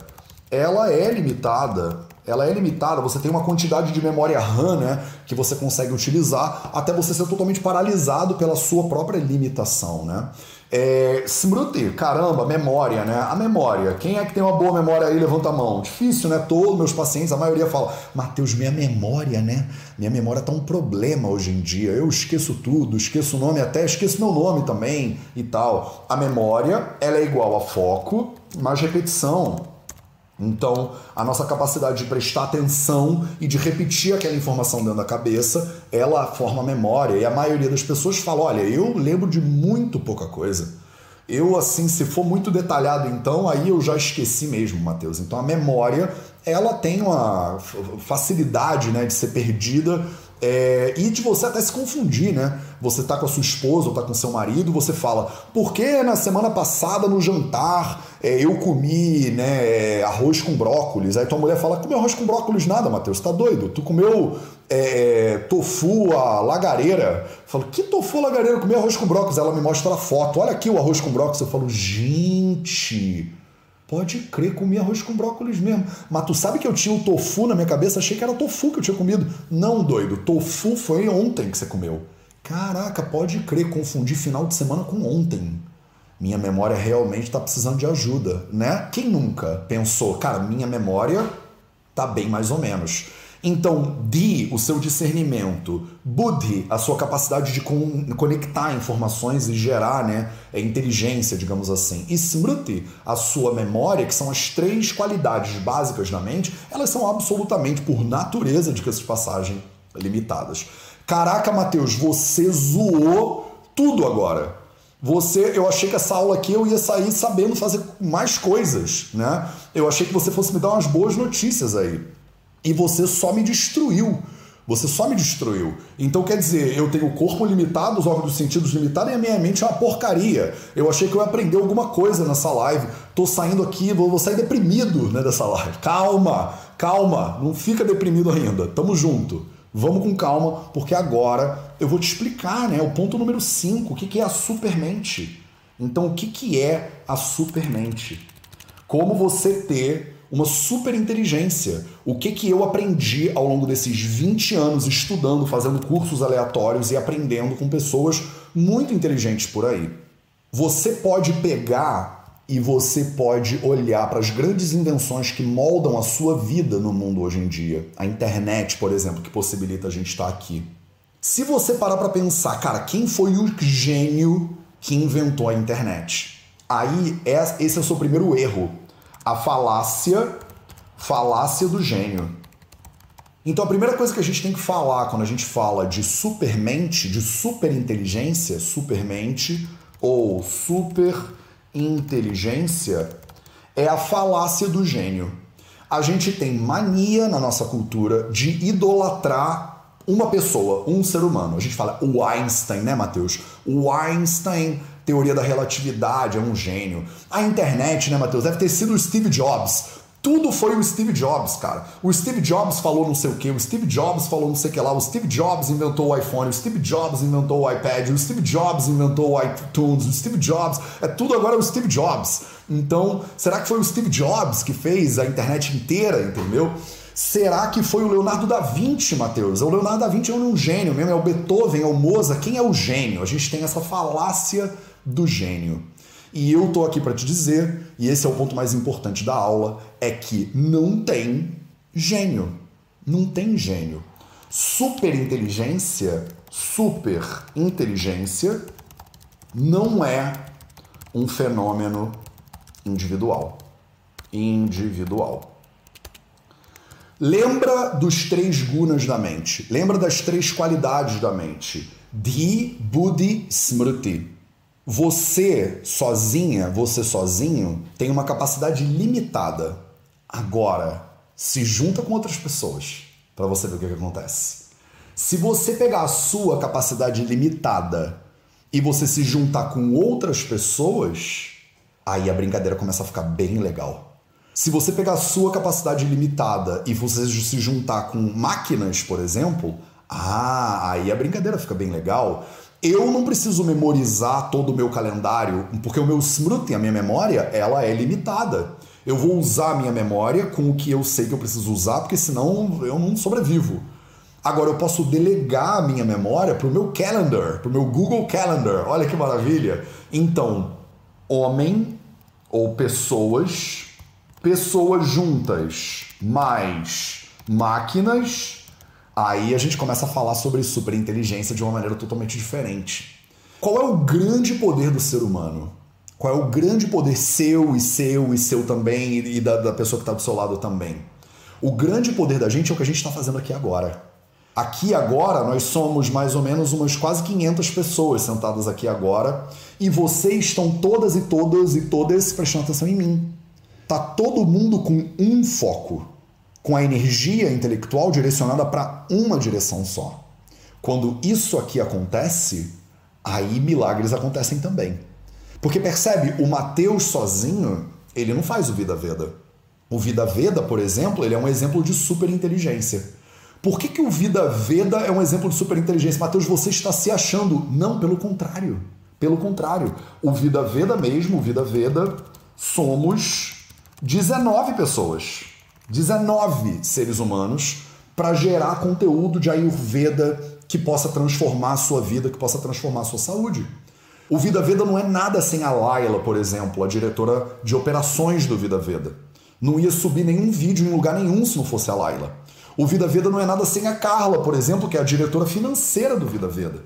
ela é limitada. Ela é limitada, você tem uma quantidade de memória RAM né, que você consegue utilizar até você ser totalmente paralisado pela sua própria limitação. Né? É, Smruti, caramba, memória, né? A memória. Quem é que tem uma boa memória aí? Levanta a mão. Difícil, né? Todos meus pacientes, a maioria fala, Mateus, minha memória, né? Minha memória tá um problema hoje em dia. Eu esqueço tudo, esqueço o nome, até esqueço meu nome também e tal. A memória, ela é igual a foco mais repetição. Então, a nossa capacidade de prestar atenção e de repetir aquela informação dentro da cabeça, ela forma memória. E a maioria das pessoas fala: olha, eu lembro de muito pouca coisa. Eu, assim, se for muito detalhado, então, aí eu já esqueci mesmo, Matheus. Então, a memória, ela tem uma facilidade né, de ser perdida é, e de você até se confundir, né? Você tá com a sua esposa ou tá com seu marido, você fala, por que na semana passada no jantar é, eu comi né, arroz com brócolis? Aí tua mulher fala, comeu arroz com brócolis nada, Matheus, tá doido? Tu comeu é, tofu a lagareira? Eu falo, que tofu lagareira? Eu comi arroz com brócolis. Ela me mostra a foto, olha aqui o arroz com brócolis. Eu falo, gente Pode crer, comi arroz com brócolis mesmo. Mas tu sabe que eu tinha o tofu na minha cabeça? Achei que era tofu que eu tinha comido. Não, doido. Tofu foi ontem que você comeu. Caraca, pode crer, confundir final de semana com ontem. Minha memória realmente está precisando de ajuda, né? Quem nunca pensou, cara, minha memória tá bem mais ou menos. Então, Di, o seu discernimento, Buddhi, a sua capacidade de conectar informações e gerar né, é, inteligência, digamos assim, e Smriti, a sua memória, que são as três qualidades básicas da mente, elas são absolutamente, por natureza de que essas passagens limitadas. Caraca, Matheus, você zoou tudo agora. Você, eu achei que essa aula aqui eu ia sair sabendo fazer mais coisas, né? Eu achei que você fosse me dar umas boas notícias aí e você só me destruiu. Você só me destruiu. Então quer dizer, eu tenho o corpo limitado, os órgãos dos sentidos limitados e a minha mente é uma porcaria. Eu achei que eu ia aprender alguma coisa nessa live. Tô saindo aqui, vou, vou sair deprimido né, dessa live. Calma, calma, não fica deprimido ainda. Tamo junto. Vamos com calma, porque agora eu vou te explicar né, o ponto número 5, o que, que é a supermente. Então, o que, que é a supermente? Como você ter uma super inteligência. O que, que eu aprendi ao longo desses 20 anos estudando, fazendo cursos aleatórios e aprendendo com pessoas muito inteligentes por aí. Você pode pegar e você pode olhar para as grandes invenções que moldam a sua vida no mundo hoje em dia. A internet, por exemplo, que possibilita a gente estar aqui. Se você parar para pensar, cara, quem foi o gênio que inventou a internet? Aí esse é o seu primeiro erro a falácia, falácia do gênio. Então a primeira coisa que a gente tem que falar quando a gente fala de supermente, de superinteligência, supermente ou superinteligência, é a falácia do gênio. A gente tem mania na nossa cultura de idolatrar uma pessoa, um ser humano. A gente fala o Einstein, né, Matheus? O Einstein, teoria da relatividade, é um gênio. A internet, né, Matheus? Deve ter sido o Steve Jobs. Tudo foi o Steve Jobs, cara. O Steve Jobs falou não sei o que, o Steve Jobs falou não sei o que lá, o Steve Jobs inventou o iPhone, o Steve Jobs inventou o iPad, o Steve Jobs inventou o iTunes, o Steve Jobs. É tudo agora o Steve Jobs. Então, será que foi o Steve Jobs que fez a internet inteira, entendeu? Será que foi o Leonardo da Vinci, Matheus? O Leonardo da Vinci é um gênio mesmo, é o Beethoven, é o Mozart. Quem é o gênio? A gente tem essa falácia do gênio. E eu tô aqui para te dizer, e esse é o ponto mais importante da aula, é que não tem gênio. Não tem gênio. Superinteligência, superinteligência não é um fenômeno individual. Individual. Lembra dos três gunas da mente. Lembra das três qualidades da mente. Dhi, Buddhi, Smriti. Você sozinha, você sozinho, tem uma capacidade limitada. Agora, se junta com outras pessoas para você ver o que, que acontece. Se você pegar a sua capacidade limitada e você se juntar com outras pessoas, aí a brincadeira começa a ficar bem legal. Se você pegar a sua capacidade limitada e você se juntar com máquinas, por exemplo, ah, aí a brincadeira fica bem legal. Eu não preciso memorizar todo o meu calendário, porque o meu Smruti, a minha memória, ela é limitada. Eu vou usar a minha memória com o que eu sei que eu preciso usar, porque senão eu não sobrevivo. Agora eu posso delegar a minha memória para o meu calendar, para o meu Google Calendar. Olha que maravilha! Então, homem ou pessoas, pessoas juntas mais máquinas Aí a gente começa a falar sobre superinteligência de uma maneira totalmente diferente. Qual é o grande poder do ser humano? Qual é o grande poder seu e seu e seu também e da, da pessoa que está do seu lado também? O grande poder da gente é o que a gente está fazendo aqui agora. Aqui agora nós somos mais ou menos umas quase 500 pessoas sentadas aqui agora e vocês estão todas e todas e todas prestando atenção em mim. Tá todo mundo com um foco com a energia intelectual direcionada para uma direção só. Quando isso aqui acontece, aí milagres acontecem também. Porque percebe, o Mateus sozinho, ele não faz o Vida Veda. O Vida Veda, por exemplo, ele é um exemplo de superinteligência. Por que, que o Vida Veda é um exemplo de superinteligência? Mateus, você está se achando. Não, pelo contrário. Pelo contrário. O Vida Veda mesmo, o Vida Veda, somos 19 pessoas. 19 seres humanos para gerar conteúdo de Ayurveda que possa transformar a sua vida, que possa transformar a sua saúde. O Vida Veda não é nada sem a Laila, por exemplo, a diretora de operações do Vida Veda. Não ia subir nenhum vídeo em lugar nenhum se não fosse a Laila. O Vida Veda não é nada sem a Carla, por exemplo, que é a diretora financeira do Vida Veda.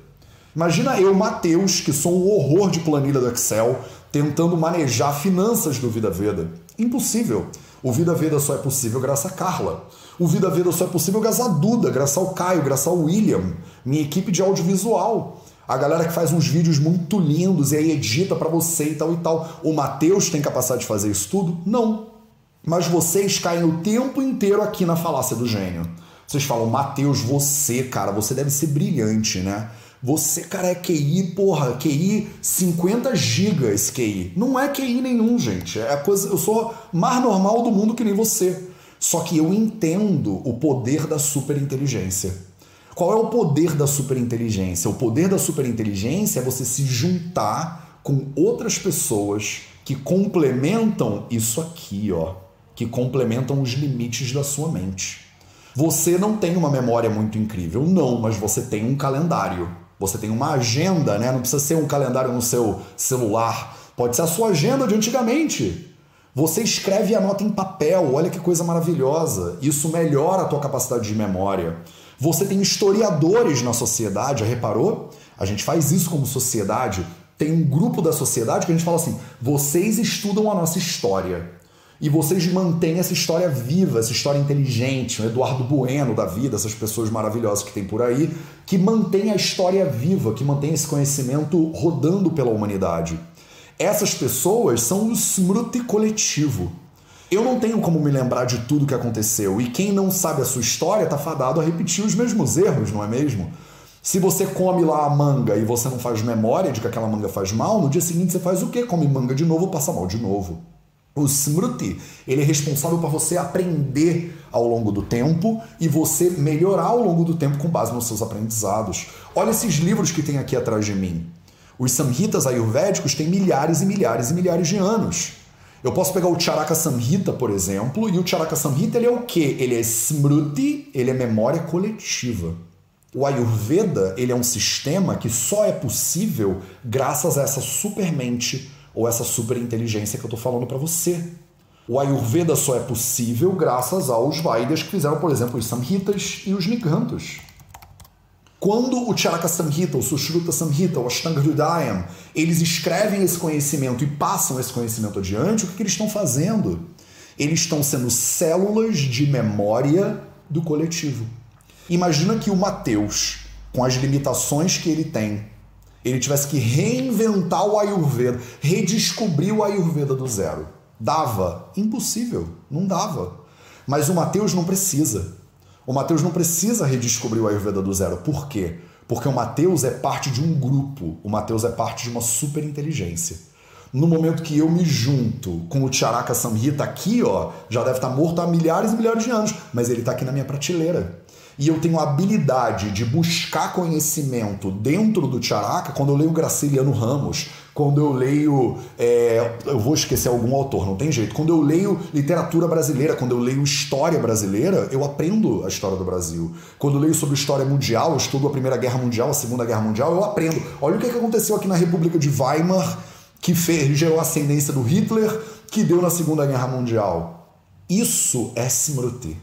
Imagina eu, Matheus, que sou um horror de planilha do Excel, tentando manejar finanças do Vida Veda. Impossível. O Vida Veda só é possível graças a Carla. O Vida Veda só é possível graças a Duda, graças ao Caio, graças ao William, minha equipe de audiovisual. A galera que faz uns vídeos muito lindos e aí edita para você e tal e tal. O Matheus tem capacidade de fazer isso tudo? Não. Mas vocês caem o tempo inteiro aqui na falácia do gênio. Vocês falam, Matheus, você, cara, você deve ser brilhante, né? Você, cara, é QI, porra, QI 50 gigas QI. Não é QI nenhum, gente. É coisa, eu sou mais normal do mundo que nem você. Só que eu entendo o poder da superinteligência. Qual é o poder da superinteligência? O poder da superinteligência é você se juntar com outras pessoas que complementam isso aqui, ó, que complementam os limites da sua mente. Você não tem uma memória muito incrível, não, mas você tem um calendário. Você tem uma agenda, né? Não precisa ser um calendário no seu celular. Pode ser a sua agenda de antigamente. Você escreve e anota em papel. Olha que coisa maravilhosa. Isso melhora a tua capacidade de memória. Você tem historiadores na sociedade, reparou? A gente faz isso como sociedade. Tem um grupo da sociedade que a gente fala assim: vocês estudam a nossa história e vocês mantêm essa história viva, essa história inteligente, o Eduardo Bueno da vida, essas pessoas maravilhosas que tem por aí, que mantém a história viva, que mantém esse conhecimento rodando pela humanidade. Essas pessoas são o Smruti coletivo. Eu não tenho como me lembrar de tudo que aconteceu, e quem não sabe a sua história está fadado a repetir os mesmos erros, não é mesmo? Se você come lá a manga e você não faz memória de que aquela manga faz mal, no dia seguinte você faz o quê? Come manga de novo, passa mal de novo. O Smruti, ele é responsável para você aprender ao longo do tempo e você melhorar ao longo do tempo com base nos seus aprendizados. Olha esses livros que tem aqui atrás de mim. Os Samhitas ayurvédicos têm milhares e milhares e milhares de anos. Eu posso pegar o Charaka Samhita, por exemplo, e o Charaka Samhita ele é o quê? Ele é Smruti, ele é memória coletiva. O Ayurveda ele é um sistema que só é possível graças a essa supermente ou essa superinteligência que eu estou falando para você. O Ayurveda só é possível graças aos Vaidas que fizeram, por exemplo, os Samhitas e os Nigantas. Quando o Charaka Samhita, o Sushruta Samhita, o Ashtanga Hridayam, eles escrevem esse conhecimento e passam esse conhecimento adiante, o que, que eles estão fazendo? Eles estão sendo células de memória do coletivo. Imagina que o Mateus, com as limitações que ele tem, ele tivesse que reinventar o Ayurveda, redescobrir o Ayurveda do zero. Dava? Impossível, não dava. Mas o Mateus não precisa. O Mateus não precisa redescobrir o Ayurveda do zero. Por quê? Porque o Mateus é parte de um grupo, o Mateus é parte de uma superinteligência. No momento que eu me junto com o Charaka Samhita aqui, ó, já deve estar morto há milhares e milhares de anos, mas ele está aqui na minha prateleira e eu tenho a habilidade de buscar conhecimento dentro do Charaka, quando eu leio Graciliano Ramos, quando eu leio. É, eu vou esquecer algum autor, não tem jeito. Quando eu leio literatura brasileira, quando eu leio história brasileira, eu aprendo a história do Brasil. Quando eu leio sobre história mundial, eu estudo a Primeira Guerra Mundial, a Segunda Guerra Mundial, eu aprendo. Olha o que aconteceu aqui na República de Weimar, que fez, gerou a ascendência do Hitler, que deu na Segunda Guerra Mundial. Isso é Smruti.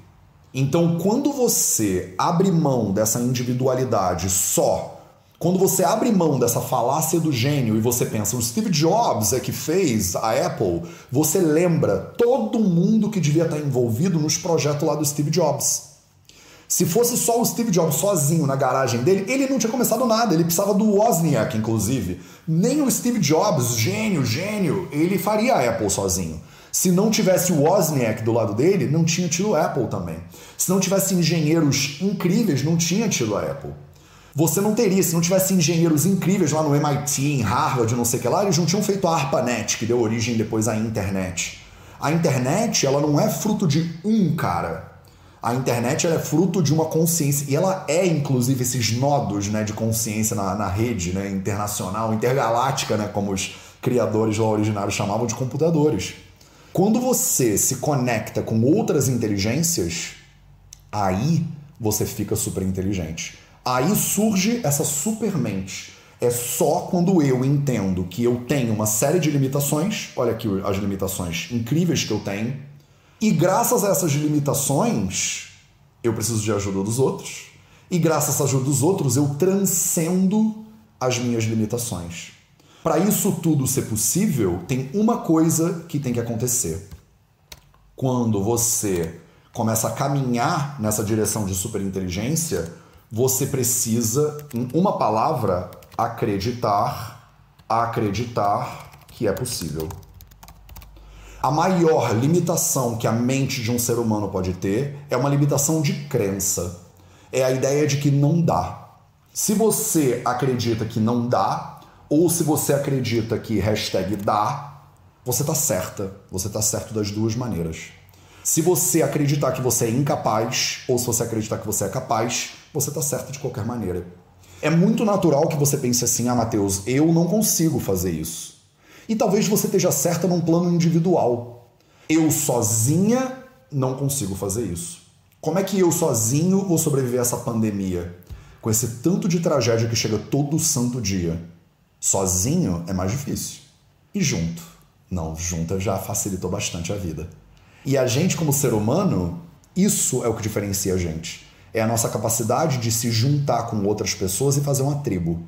Então, quando você abre mão dessa individualidade só, quando você abre mão dessa falácia do gênio e você pensa, o Steve Jobs é que fez a Apple, você lembra todo mundo que devia estar envolvido nos projetos lá do Steve Jobs. Se fosse só o Steve Jobs sozinho na garagem dele, ele não tinha começado nada, ele precisava do Wozniak, inclusive. Nem o Steve Jobs, gênio, gênio, ele faria a Apple sozinho. Se não tivesse o Wozniak do lado dele, não tinha tido Apple também. Se não tivesse engenheiros incríveis, não tinha tido a Apple. Você não teria, se não tivesse engenheiros incríveis lá no MIT, em Harvard, não sei o que lá, eles não tinham feito a ARPANET, que deu origem depois à internet. A internet, ela não é fruto de um cara. A internet é fruto de uma consciência, e ela é, inclusive, esses nodos né, de consciência na, na rede né, internacional, intergaláctica, né, como os criadores lá originários chamavam de computadores. Quando você se conecta com outras inteligências, aí você fica super inteligente. Aí surge essa supermente. É só quando eu entendo que eu tenho uma série de limitações, olha aqui as limitações incríveis que eu tenho, e graças a essas limitações, eu preciso de ajuda dos outros, e graças à ajuda dos outros, eu transcendo as minhas limitações. Para isso tudo ser possível, tem uma coisa que tem que acontecer. Quando você começa a caminhar nessa direção de superinteligência, você precisa, em uma palavra, acreditar, acreditar que é possível. A maior limitação que a mente de um ser humano pode ter é uma limitação de crença. É a ideia de que não dá. Se você acredita que não dá, ou se você acredita que hashtag dá, você tá certa. Você tá certo das duas maneiras. Se você acreditar que você é incapaz, ou se você acreditar que você é capaz, você tá certo de qualquer maneira. É muito natural que você pense assim, ah, Matheus, eu não consigo fazer isso. E talvez você esteja certa num plano individual. Eu sozinha não consigo fazer isso. Como é que eu sozinho vou sobreviver a essa pandemia? Com esse tanto de tragédia que chega todo santo dia. Sozinho é mais difícil. E junto? Não, junto já facilitou bastante a vida. E a gente, como ser humano, isso é o que diferencia a gente. É a nossa capacidade de se juntar com outras pessoas e fazer uma tribo.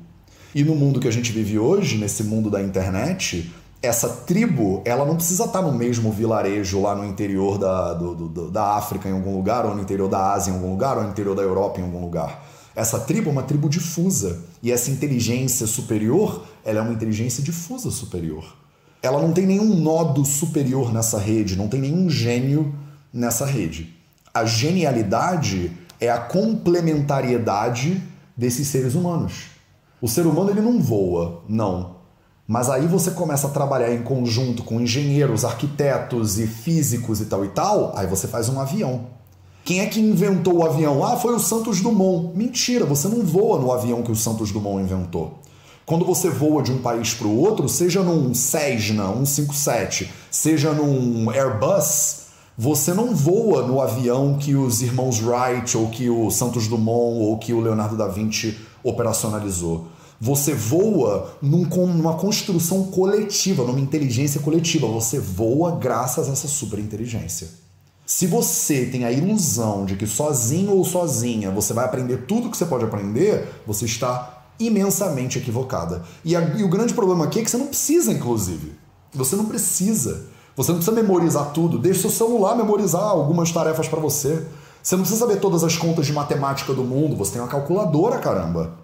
E no mundo que a gente vive hoje, nesse mundo da internet, essa tribo, ela não precisa estar no mesmo vilarejo lá no interior da, do, do, da África em algum lugar, ou no interior da Ásia em algum lugar, ou no interior da Europa em algum lugar. Essa tribo é uma tribo difusa. E essa inteligência superior, ela é uma inteligência difusa superior. ela não tem nenhum nodo superior nessa rede, não tem nenhum gênio nessa rede. A genialidade é a complementariedade desses seres humanos. O ser humano ele não voa, não. Mas aí você começa a trabalhar em conjunto com engenheiros, arquitetos e físicos e tal e tal, aí você faz um avião. Quem é que inventou o avião? Ah, foi o Santos Dumont. Mentira, você não voa no avião que o Santos Dumont inventou. Quando você voa de um país para o outro, seja num Cessna 157, seja num Airbus, você não voa no avião que os irmãos Wright, ou que o Santos Dumont, ou que o Leonardo da Vinci operacionalizou. Você voa num, numa construção coletiva, numa inteligência coletiva. Você voa graças a essa superinteligência. Se você tem a ilusão de que sozinho ou sozinha você vai aprender tudo que você pode aprender, você está imensamente equivocada. E, a, e o grande problema aqui é que você não precisa, inclusive. Você não precisa. Você não precisa memorizar tudo. Deixe seu celular memorizar algumas tarefas para você. Você não precisa saber todas as contas de matemática do mundo. Você tem uma calculadora, caramba.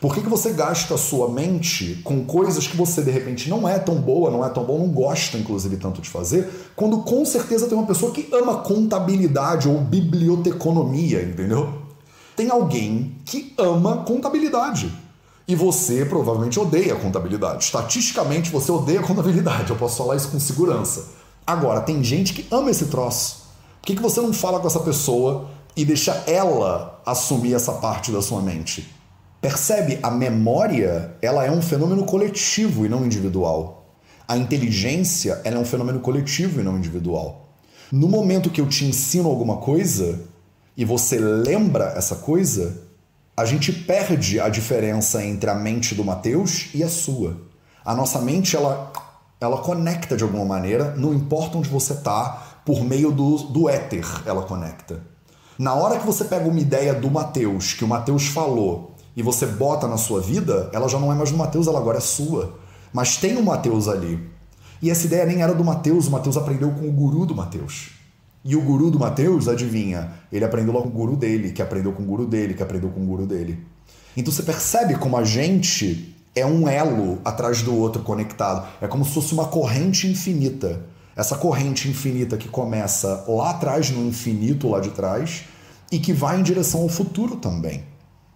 Por que, que você gasta a sua mente com coisas que você de repente não é tão boa, não é tão bom, não gosta inclusive tanto de fazer, quando com certeza tem uma pessoa que ama contabilidade ou biblioteconomia, entendeu? Tem alguém que ama contabilidade. E você provavelmente odeia contabilidade. Estatisticamente você odeia contabilidade, eu posso falar isso com segurança. Agora, tem gente que ama esse troço. Por que, que você não fala com essa pessoa e deixa ela assumir essa parte da sua mente? Percebe? A memória ela é um fenômeno coletivo e não individual. A inteligência ela é um fenômeno coletivo e não individual. No momento que eu te ensino alguma coisa e você lembra essa coisa, a gente perde a diferença entre a mente do Mateus e a sua. A nossa mente ela, ela conecta de alguma maneira, não importa onde você está, por meio do, do éter ela conecta. Na hora que você pega uma ideia do Mateus, que o Mateus falou, e você bota na sua vida, ela já não é mais do Mateus, ela agora é sua. Mas tem o um Mateus ali. E essa ideia nem era do Mateus, o Mateus aprendeu com o guru do Mateus. E o guru do Mateus, adivinha? Ele aprendeu lá com o guru dele, que aprendeu com o guru dele, que aprendeu com o guru dele. Então você percebe como a gente é um elo atrás do outro conectado. É como se fosse uma corrente infinita. Essa corrente infinita que começa lá atrás, no infinito lá de trás, e que vai em direção ao futuro também.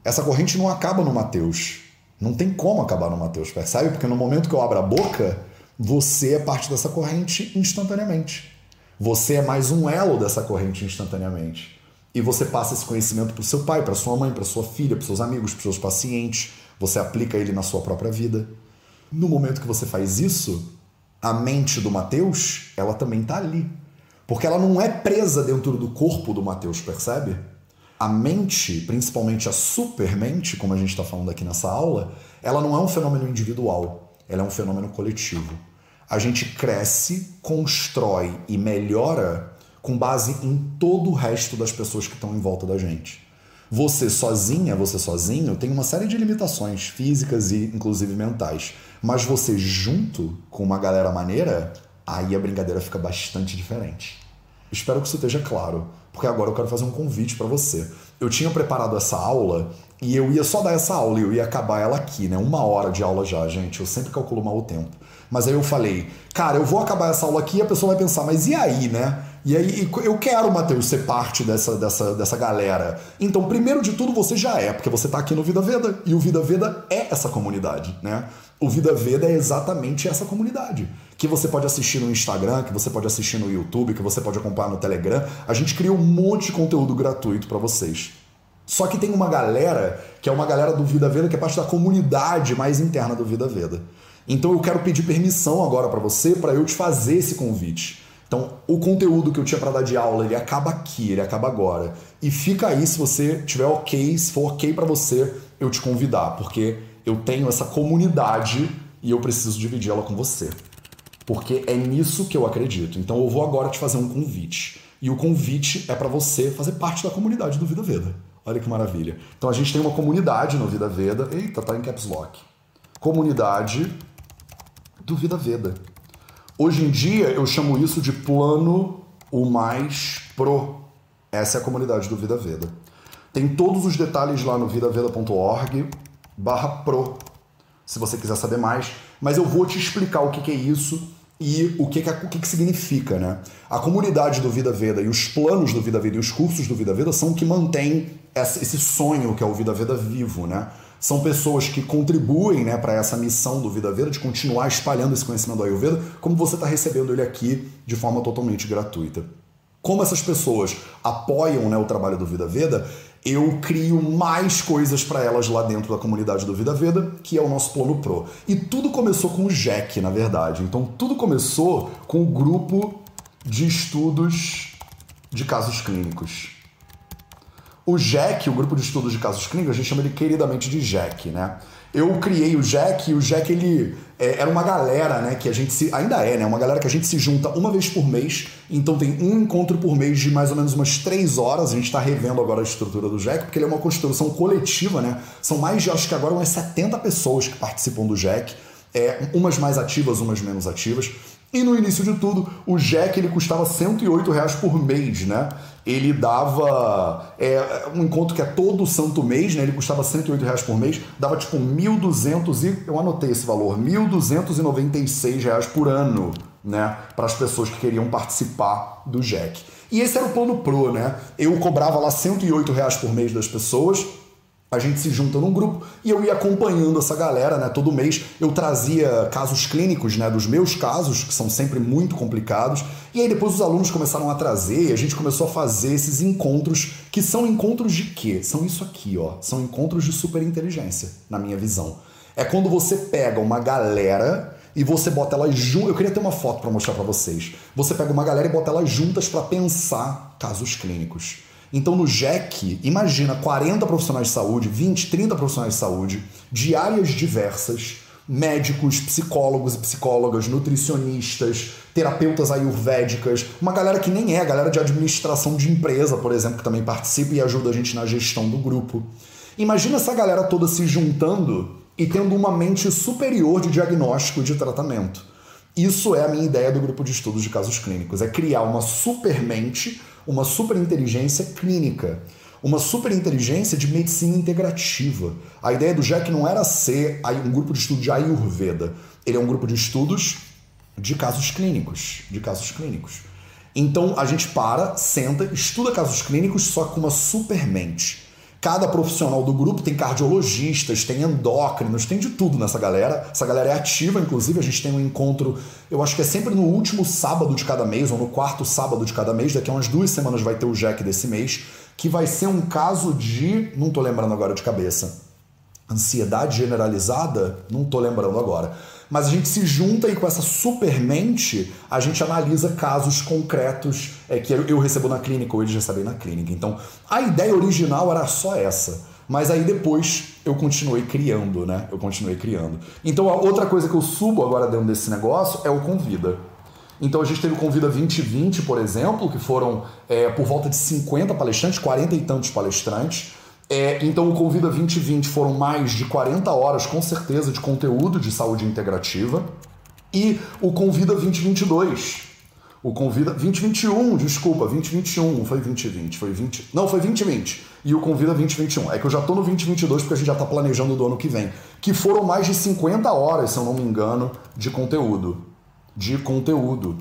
Essa corrente não acaba no Mateus. Não tem como acabar no Mateus, percebe? Porque no momento que eu abro a boca, você é parte dessa corrente instantaneamente. Você é mais um elo dessa corrente instantaneamente. E você passa esse conhecimento para o seu pai, para sua mãe, para sua filha, para seus amigos, para seus pacientes. Você aplica ele na sua própria vida. No momento que você faz isso, a mente do Mateus, ela também está ali. Porque ela não é presa dentro do corpo do Mateus, percebe? A mente, principalmente a supermente, como a gente está falando aqui nessa aula, ela não é um fenômeno individual, ela é um fenômeno coletivo. A gente cresce, constrói e melhora com base em todo o resto das pessoas que estão em volta da gente. Você sozinha, você sozinho, tem uma série de limitações físicas e inclusive mentais. Mas você junto com uma galera maneira, aí a brincadeira fica bastante diferente. Espero que isso esteja claro porque agora eu quero fazer um convite para você. Eu tinha preparado essa aula e eu ia só dar essa aula e eu ia acabar ela aqui, né? Uma hora de aula já, gente. Eu sempre calculo mal o tempo. Mas aí eu falei, cara, eu vou acabar essa aula aqui e a pessoa vai pensar, mas e aí, né? E aí, eu quero, Matheus, ser parte dessa, dessa, dessa galera. Então, primeiro de tudo, você já é, porque você está aqui no Vida Veda. E o Vida Veda é essa comunidade, né? O Vida Veda é exatamente essa comunidade que você pode assistir no Instagram, que você pode assistir no YouTube, que você pode acompanhar no Telegram. A gente cria um monte de conteúdo gratuito para vocês. Só que tem uma galera que é uma galera do Vida Veda, que é parte da comunidade mais interna do Vida Veda. Então eu quero pedir permissão agora para você para eu te fazer esse convite. Então, o conteúdo que eu tinha para dar de aula, ele acaba aqui, ele acaba agora. E fica aí se você tiver ok, se for ok para você, eu te convidar, porque eu tenho essa comunidade e eu preciso dividir ela com você. Porque é nisso que eu acredito. Então eu vou agora te fazer um convite. E o convite é para você fazer parte da comunidade do Vida Veda. Olha que maravilha. Então a gente tem uma comunidade no Vida Veda. Eita, tá em caps lock. Comunidade do Vida Veda. Hoje em dia eu chamo isso de plano o mais pro. Essa é a comunidade do Vida Veda. Tem todos os detalhes lá no vidaveda.org barra pro, se você quiser saber mais. Mas eu vou te explicar o que é isso E o que, que, o que, que significa, né? A comunidade do Vida Veda e os planos do Vida Veda e os cursos do Vida Veda são o que mantém esse sonho que é o Vida Veda vivo, né? São pessoas que contribuem né, para essa missão do Vida Veda de continuar espalhando esse conhecimento do Ayurveda, como você está recebendo ele aqui de forma totalmente gratuita. Como essas pessoas apoiam né, o trabalho do Vida Veda, eu crio mais coisas para elas lá dentro da comunidade do Vida Veda, que é o nosso plano Pro. E tudo começou com o Jack, na verdade. Então tudo começou com o grupo de estudos de casos clínicos. O Jack, o grupo de estudos de casos clínicos, a gente chama ele queridamente de Jack, né? Eu criei o Jack e o Jack ele é, era uma galera, né, que a gente se ainda é, né, uma galera que a gente se junta uma vez por mês. Então tem um encontro por mês de mais ou menos umas três horas. A gente está revendo agora a estrutura do Jack, porque ele é uma construção coletiva, né? São mais de acho que agora umas 70 pessoas que participam do Jack. É, umas mais ativas, umas menos ativas. E no início de tudo, o Jack ele custava 108 reais por mês, né? Ele dava é, um encontro que é todo santo mês, né? Ele custava 108 reais por mês, dava tipo 1.200 e eu anotei esse valor, 1.296 reais por ano, né? Para as pessoas que queriam participar do Jack. E esse era o plano Pro, né? Eu cobrava lá 108 reais por mês das pessoas a gente se junta num grupo e eu ia acompanhando essa galera, né? Todo mês eu trazia casos clínicos, né? Dos meus casos, que são sempre muito complicados. E aí depois os alunos começaram a trazer e a gente começou a fazer esses encontros, que são encontros de quê? São isso aqui, ó. São encontros de superinteligência, na minha visão. É quando você pega uma galera e você bota elas juntas. Eu queria ter uma foto para mostrar para vocês. Você pega uma galera e bota elas juntas para pensar casos clínicos. Então no JEC, imagina 40 profissionais de saúde, 20, 30 profissionais de saúde, de áreas diversas, médicos, psicólogos e psicólogas, nutricionistas, terapeutas ayurvédicas, uma galera que nem é, a galera de administração de empresa, por exemplo, que também participa e ajuda a gente na gestão do grupo. Imagina essa galera toda se juntando e tendo uma mente superior de diagnóstico e de tratamento. Isso é a minha ideia do grupo de estudos de casos clínicos, é criar uma supermente uma superinteligência clínica, uma superinteligência de medicina integrativa. A ideia do Jack não era ser um grupo de estudo de Ayurveda, ele é um grupo de estudos de casos clínicos, de casos clínicos. Então a gente para, senta, estuda casos clínicos só com uma supermente. Cada profissional do grupo tem cardiologistas, tem endócrinos, tem de tudo nessa galera. Essa galera é ativa, inclusive a gente tem um encontro, eu acho que é sempre no último sábado de cada mês, ou no quarto sábado de cada mês. Daqui a umas duas semanas vai ter o Jack desse mês, que vai ser um caso de. Não tô lembrando agora de cabeça. Ansiedade generalizada? Não tô lembrando agora mas a gente se junta e com essa supermente a gente analisa casos concretos é, que eu recebo na clínica ou eles recebem na clínica. Então a ideia original era só essa. Mas aí depois eu continuei criando, né? Eu continuei criando. Então a outra coisa que eu subo agora dentro desse negócio é o Convida. Então a gente teve o Convida 2020, por exemplo, que foram é, por volta de 50 palestrantes, 40 e tantos palestrantes. É, então o Convida 2020 foram mais de 40 horas, com certeza, de conteúdo de saúde integrativa. E o Convida 2022. O Convida 2021, desculpa, 2021, foi 2020, foi 20. Não, foi 2020. E o Convida 2021. É que eu já tô no 2022 porque a gente já tá planejando do ano que vem. Que foram mais de 50 horas, se eu não me engano, de conteúdo. De conteúdo.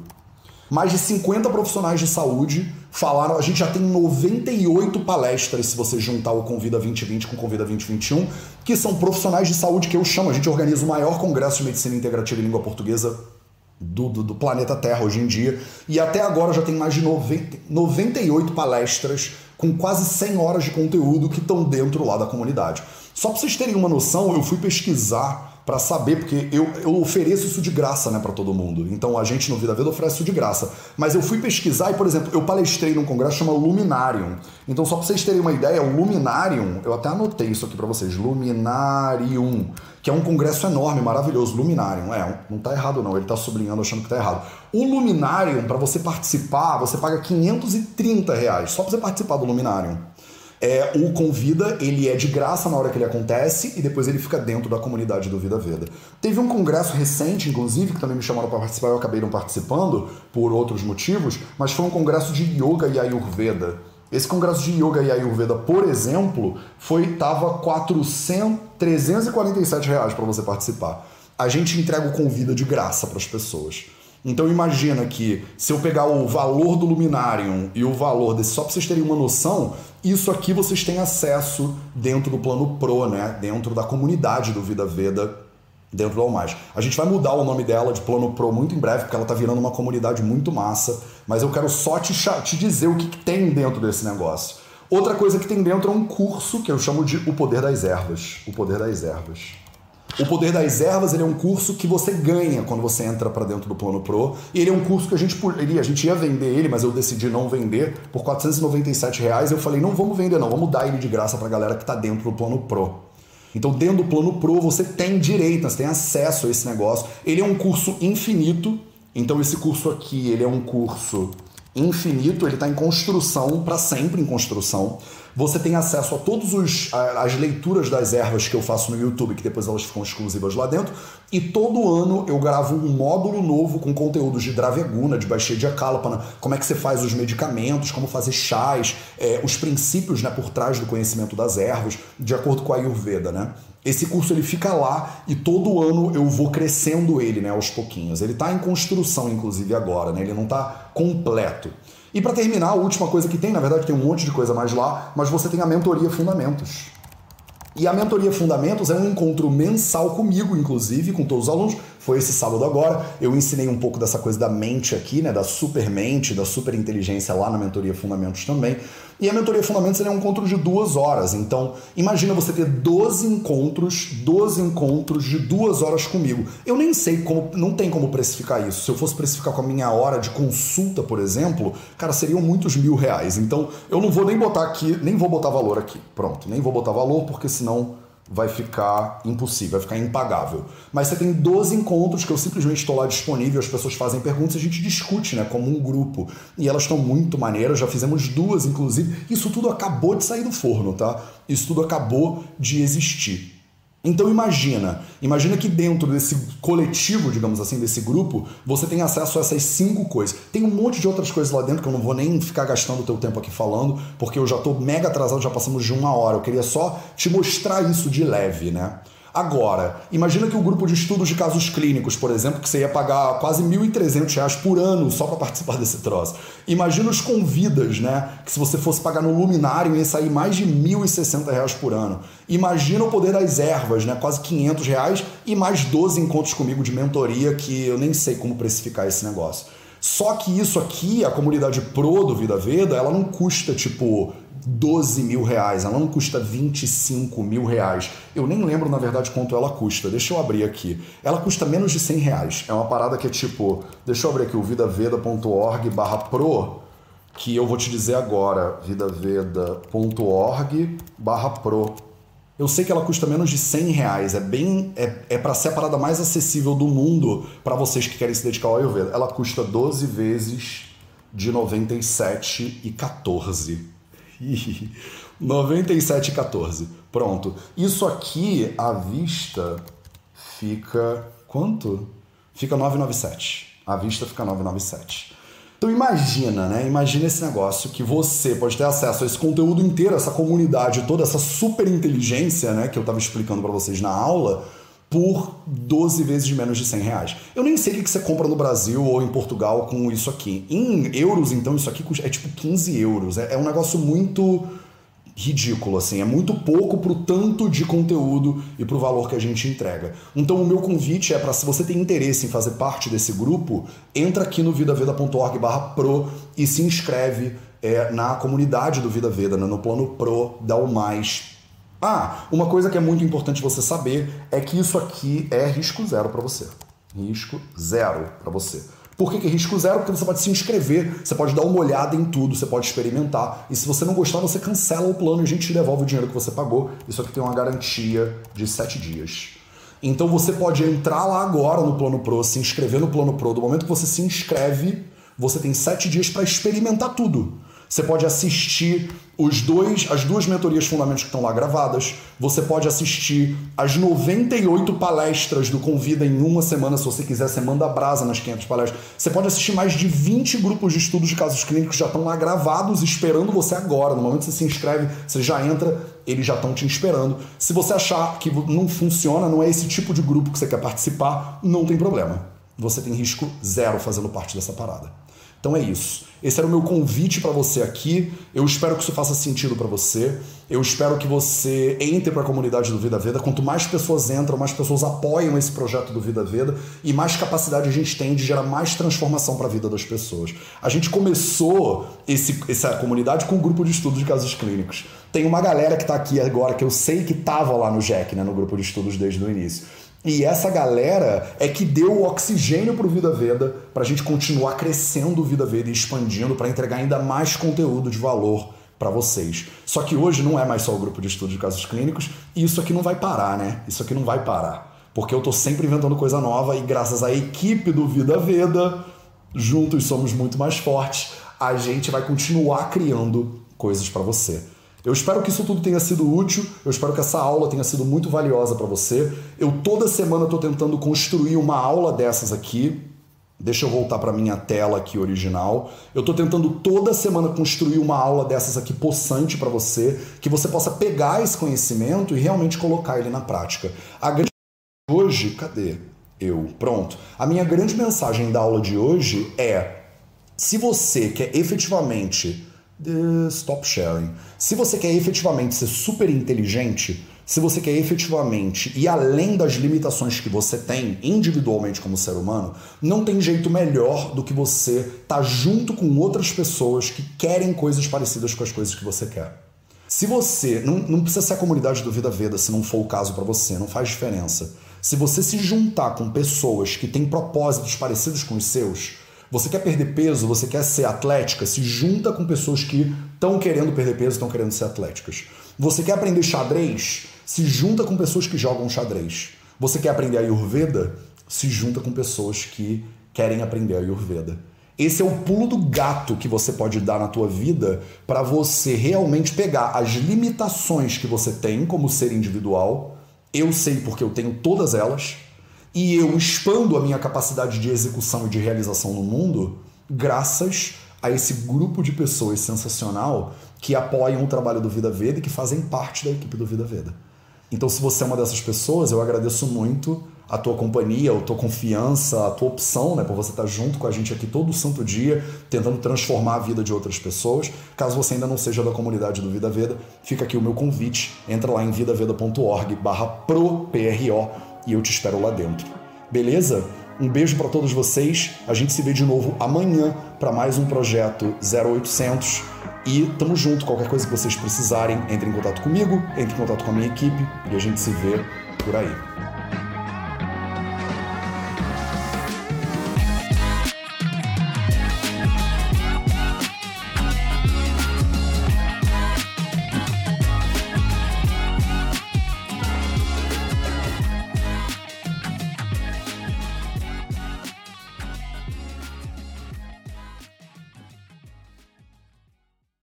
Mais de 50 profissionais de saúde falaram. A gente já tem 98 palestras, se você juntar o Convida 2020 com o Convida 2021, que são profissionais de saúde que eu chamo. A gente organiza o maior congresso de medicina integrativa em língua portuguesa do, do, do, planeta Terra hoje em dia. E até agora já tem mais de 90, 98 palestras com quase 100 horas de conteúdo que estão dentro lá da comunidade. Só para vocês terem uma noção, eu fui pesquisar para saber, porque eu, eu ofereço isso de graça né, para todo mundo. Então a gente no Vida Veda oferece isso de graça. Mas eu fui pesquisar e, por exemplo, eu palestrei num congresso chamado Luminarium. Então, só para vocês terem uma ideia, o Luminarium, eu até anotei isso aqui para vocês: Luminarium, que é um congresso enorme, maravilhoso. Luminarium, é, não tá errado não, ele tá sublinhando achando que tá errado. O Luminarium, para você participar, você paga 530 reais, só para você participar do Luminarium é, o Convida, ele é de graça na hora que ele acontece e depois ele fica dentro da comunidade do Vida Veda. Teve um congresso recente, inclusive, que também me chamaram para participar, eu acabei não participando por outros motivos, mas foi um congresso de Yoga e Ayurveda. Esse congresso de Yoga e Ayurveda, por exemplo, foi tava 400, 347 reais para você participar. A gente entrega o Convida de graça para as pessoas. Então imagina que se eu pegar o valor do Luminarium e o valor desse, só para vocês terem uma noção, isso aqui vocês têm acesso dentro do plano Pro, né? Dentro da comunidade do Vida Veda, dentro do Almais. A gente vai mudar o nome dela de plano Pro muito em breve, porque ela tá virando uma comunidade muito massa, mas eu quero só te, te dizer o que, que tem dentro desse negócio. Outra coisa que tem dentro é um curso que eu chamo de O Poder das Ervas. O Poder das Ervas. O Poder das Ervas ele é um curso que você ganha quando você entra para dentro do Plano Pro. E ele é um curso que a gente, ele, a gente ia vender ele, mas eu decidi não vender por 497 reais. Eu falei, não vamos vender não, vamos dar ele de graça para a galera que está dentro do Plano Pro. Então, dentro do Plano Pro, você tem direito, você tem acesso a esse negócio. Ele é um curso infinito. Então, esse curso aqui, ele é um curso infinito, ele está em construção, para sempre em construção. Você tem acesso a todas as leituras das ervas que eu faço no YouTube, que depois elas ficam exclusivas lá dentro. E todo ano eu gravo um módulo novo com conteúdos de Draveguna, de Baixedia Kalpana, como é que você faz os medicamentos, como fazer chás, é, os princípios né, por trás do conhecimento das ervas, de acordo com a Ayurveda, né? Esse curso ele fica lá e todo ano eu vou crescendo ele, né, aos pouquinhos. Ele está em construção, inclusive agora, né? Ele não está completo. E para terminar, a última coisa que tem, na verdade tem um monte de coisa mais lá, mas você tem a mentoria Fundamentos. E a mentoria Fundamentos é um encontro mensal comigo, inclusive, com todos os alunos. Foi esse sábado agora. Eu ensinei um pouco dessa coisa da mente aqui, né, da supermente, da superinteligência lá na mentoria Fundamentos também. E a mentoria Fundamentos é um encontro de duas horas. Então, imagina você ter 12 encontros, 12 encontros de duas horas comigo. Eu nem sei como, não tem como precificar isso. Se eu fosse precificar com a minha hora de consulta, por exemplo, cara, seriam muitos mil reais. Então, eu não vou nem botar aqui, nem vou botar valor aqui. Pronto, nem vou botar valor, porque senão vai ficar impossível, vai ficar impagável. Mas você tem 12 encontros que eu simplesmente estou lá disponível, as pessoas fazem perguntas, a gente discute, né, como um grupo. E elas estão muito maneiras, já fizemos duas, inclusive. Isso tudo acabou de sair do forno, tá? Isso tudo acabou de existir. Então imagina, imagina que dentro desse coletivo, digamos assim, desse grupo, você tem acesso a essas cinco coisas. Tem um monte de outras coisas lá dentro que eu não vou nem ficar gastando o teu tempo aqui falando, porque eu já estou mega atrasado, já passamos de uma hora. Eu queria só te mostrar isso de leve, né? Agora, imagina que o grupo de estudos de casos clínicos, por exemplo, que você ia pagar quase R$ 1.300 por ano só para participar desse troço. Imagina os convidas, né? Que se você fosse pagar no luminário ia sair mais de R$ 1.060 por ano. Imagina o poder das ervas, né? Quase 500 reais e mais 12 encontros comigo de mentoria que eu nem sei como precificar esse negócio. Só que isso aqui, a comunidade pro do Vida Veda, ela não custa tipo 12 mil reais, ela não custa 25 mil reais. Eu nem lembro, na verdade, quanto ela custa. Deixa eu abrir aqui. Ela custa menos de 100 reais. É uma parada que é tipo. Deixa eu abrir aqui o vidaveda.org barra pro, que eu vou te dizer agora. vidaveda.org barra pro. Eu sei que ela custa menos de 100 reais. É bem. É, é para ser a parada mais acessível do mundo para vocês que querem se dedicar ao Ayurveda. Ela custa 12 vezes de 97 e 14. 97,14. Pronto. Isso aqui, à vista, fica. Quanto? Fica 997. À vista fica 997. Então imagina, né? Imagina esse negócio que você pode ter acesso a esse conteúdo inteiro, essa comunidade toda, essa super inteligência, né? Que eu estava explicando para vocês na aula por 12 vezes menos de 100 reais. Eu nem sei o que você compra no Brasil ou em Portugal com isso aqui. Em euros, então, isso aqui é tipo 15 euros. É, é um negócio muito ridículo, assim. É muito pouco pro tanto de conteúdo e pro valor que a gente entrega. Então, o meu convite é para se você tem interesse em fazer parte desse grupo, entra aqui no vidaveda.org pro e se inscreve é, na comunidade do Vida Veda, né, no plano Pro, dá o mais ah, uma coisa que é muito importante você saber é que isso aqui é risco zero para você. Risco zero para você. Por que, que é risco zero? Porque você pode se inscrever, você pode dar uma olhada em tudo, você pode experimentar. E se você não gostar, você cancela o plano e a gente te devolve o dinheiro que você pagou. Isso aqui tem uma garantia de 7 dias. Então você pode entrar lá agora no Plano Pro, se inscrever no Plano Pro. Do momento que você se inscreve, você tem 7 dias para experimentar tudo. Você pode assistir os dois, as duas mentorias fundamentos que estão lá gravadas. Você pode assistir as 98 palestras do Convida em uma semana, se você quiser, você manda brasa nas 500 palestras. Você pode assistir mais de 20 grupos de estudos de casos clínicos que já estão lá gravados, esperando você agora. No momento que você se inscreve, você já entra, eles já estão te esperando. Se você achar que não funciona, não é esse tipo de grupo que você quer participar, não tem problema você tem risco zero fazendo parte dessa parada. Então é isso. Esse era o meu convite para você aqui. Eu espero que isso faça sentido para você. Eu espero que você entre para a comunidade do Vida Veda. Quanto mais pessoas entram, mais pessoas apoiam esse projeto do Vida Veda e mais capacidade a gente tem de gerar mais transformação para a vida das pessoas. A gente começou esse, essa comunidade com um grupo de estudos de casos clínicos. Tem uma galera que está aqui agora que eu sei que estava lá no JEC, né, no grupo de estudos desde o início. E essa galera é que deu o oxigênio para o Vida Veda para a gente continuar crescendo o Vida Veda e expandindo para entregar ainda mais conteúdo de valor para vocês. Só que hoje não é mais só o grupo de estudo de casos clínicos e isso aqui não vai parar, né? Isso aqui não vai parar. Porque eu estou sempre inventando coisa nova e graças à equipe do Vida Veda, juntos somos muito mais fortes, a gente vai continuar criando coisas para você. Eu espero que isso tudo tenha sido útil, eu espero que essa aula tenha sido muito valiosa para você. Eu toda semana estou tentando construir uma aula dessas aqui. Deixa eu voltar para minha tela aqui original. Eu estou tentando toda semana construir uma aula dessas aqui possante para você, que você possa pegar esse conhecimento e realmente colocar ele na prática. A grande hoje, cadê eu? Pronto. A minha grande mensagem da aula de hoje é: se você quer efetivamente stop sharing. Se você quer efetivamente ser super inteligente, se você quer efetivamente ir além das limitações que você tem individualmente como ser humano, não tem jeito melhor do que você estar tá junto com outras pessoas que querem coisas parecidas com as coisas que você quer. Se você. Não, não precisa ser a comunidade do Vida Veda se não for o caso para você, não faz diferença. Se você se juntar com pessoas que têm propósitos parecidos com os seus, você quer perder peso, você quer ser atlética, se junta com pessoas que estão querendo perder peso, estão querendo ser atléticas. Você quer aprender xadrez, se junta com pessoas que jogam xadrez. Você quer aprender Ayurveda, se junta com pessoas que querem aprender Ayurveda. Esse é o pulo do gato que você pode dar na tua vida para você realmente pegar as limitações que você tem como ser individual. Eu sei porque eu tenho todas elas e eu expando a minha capacidade de execução e de realização no mundo graças a esse grupo de pessoas sensacional que apoiam o trabalho do Vida Veda e que fazem parte da equipe do Vida Veda. Então, se você é uma dessas pessoas, eu agradeço muito a tua companhia, a tua confiança, a tua opção, né, por você estar junto com a gente aqui todo santo dia, tentando transformar a vida de outras pessoas. Caso você ainda não seja da comunidade do Vida Veda, fica aqui o meu convite. Entra lá em vidaveda.org/pro e eu te espero lá dentro. Beleza? Um beijo para todos vocês. A gente se vê de novo amanhã para mais um projeto 0800 e tamo junto. Qualquer coisa que vocês precisarem, entre em contato comigo, entre em contato com a minha equipe e a gente se vê por aí.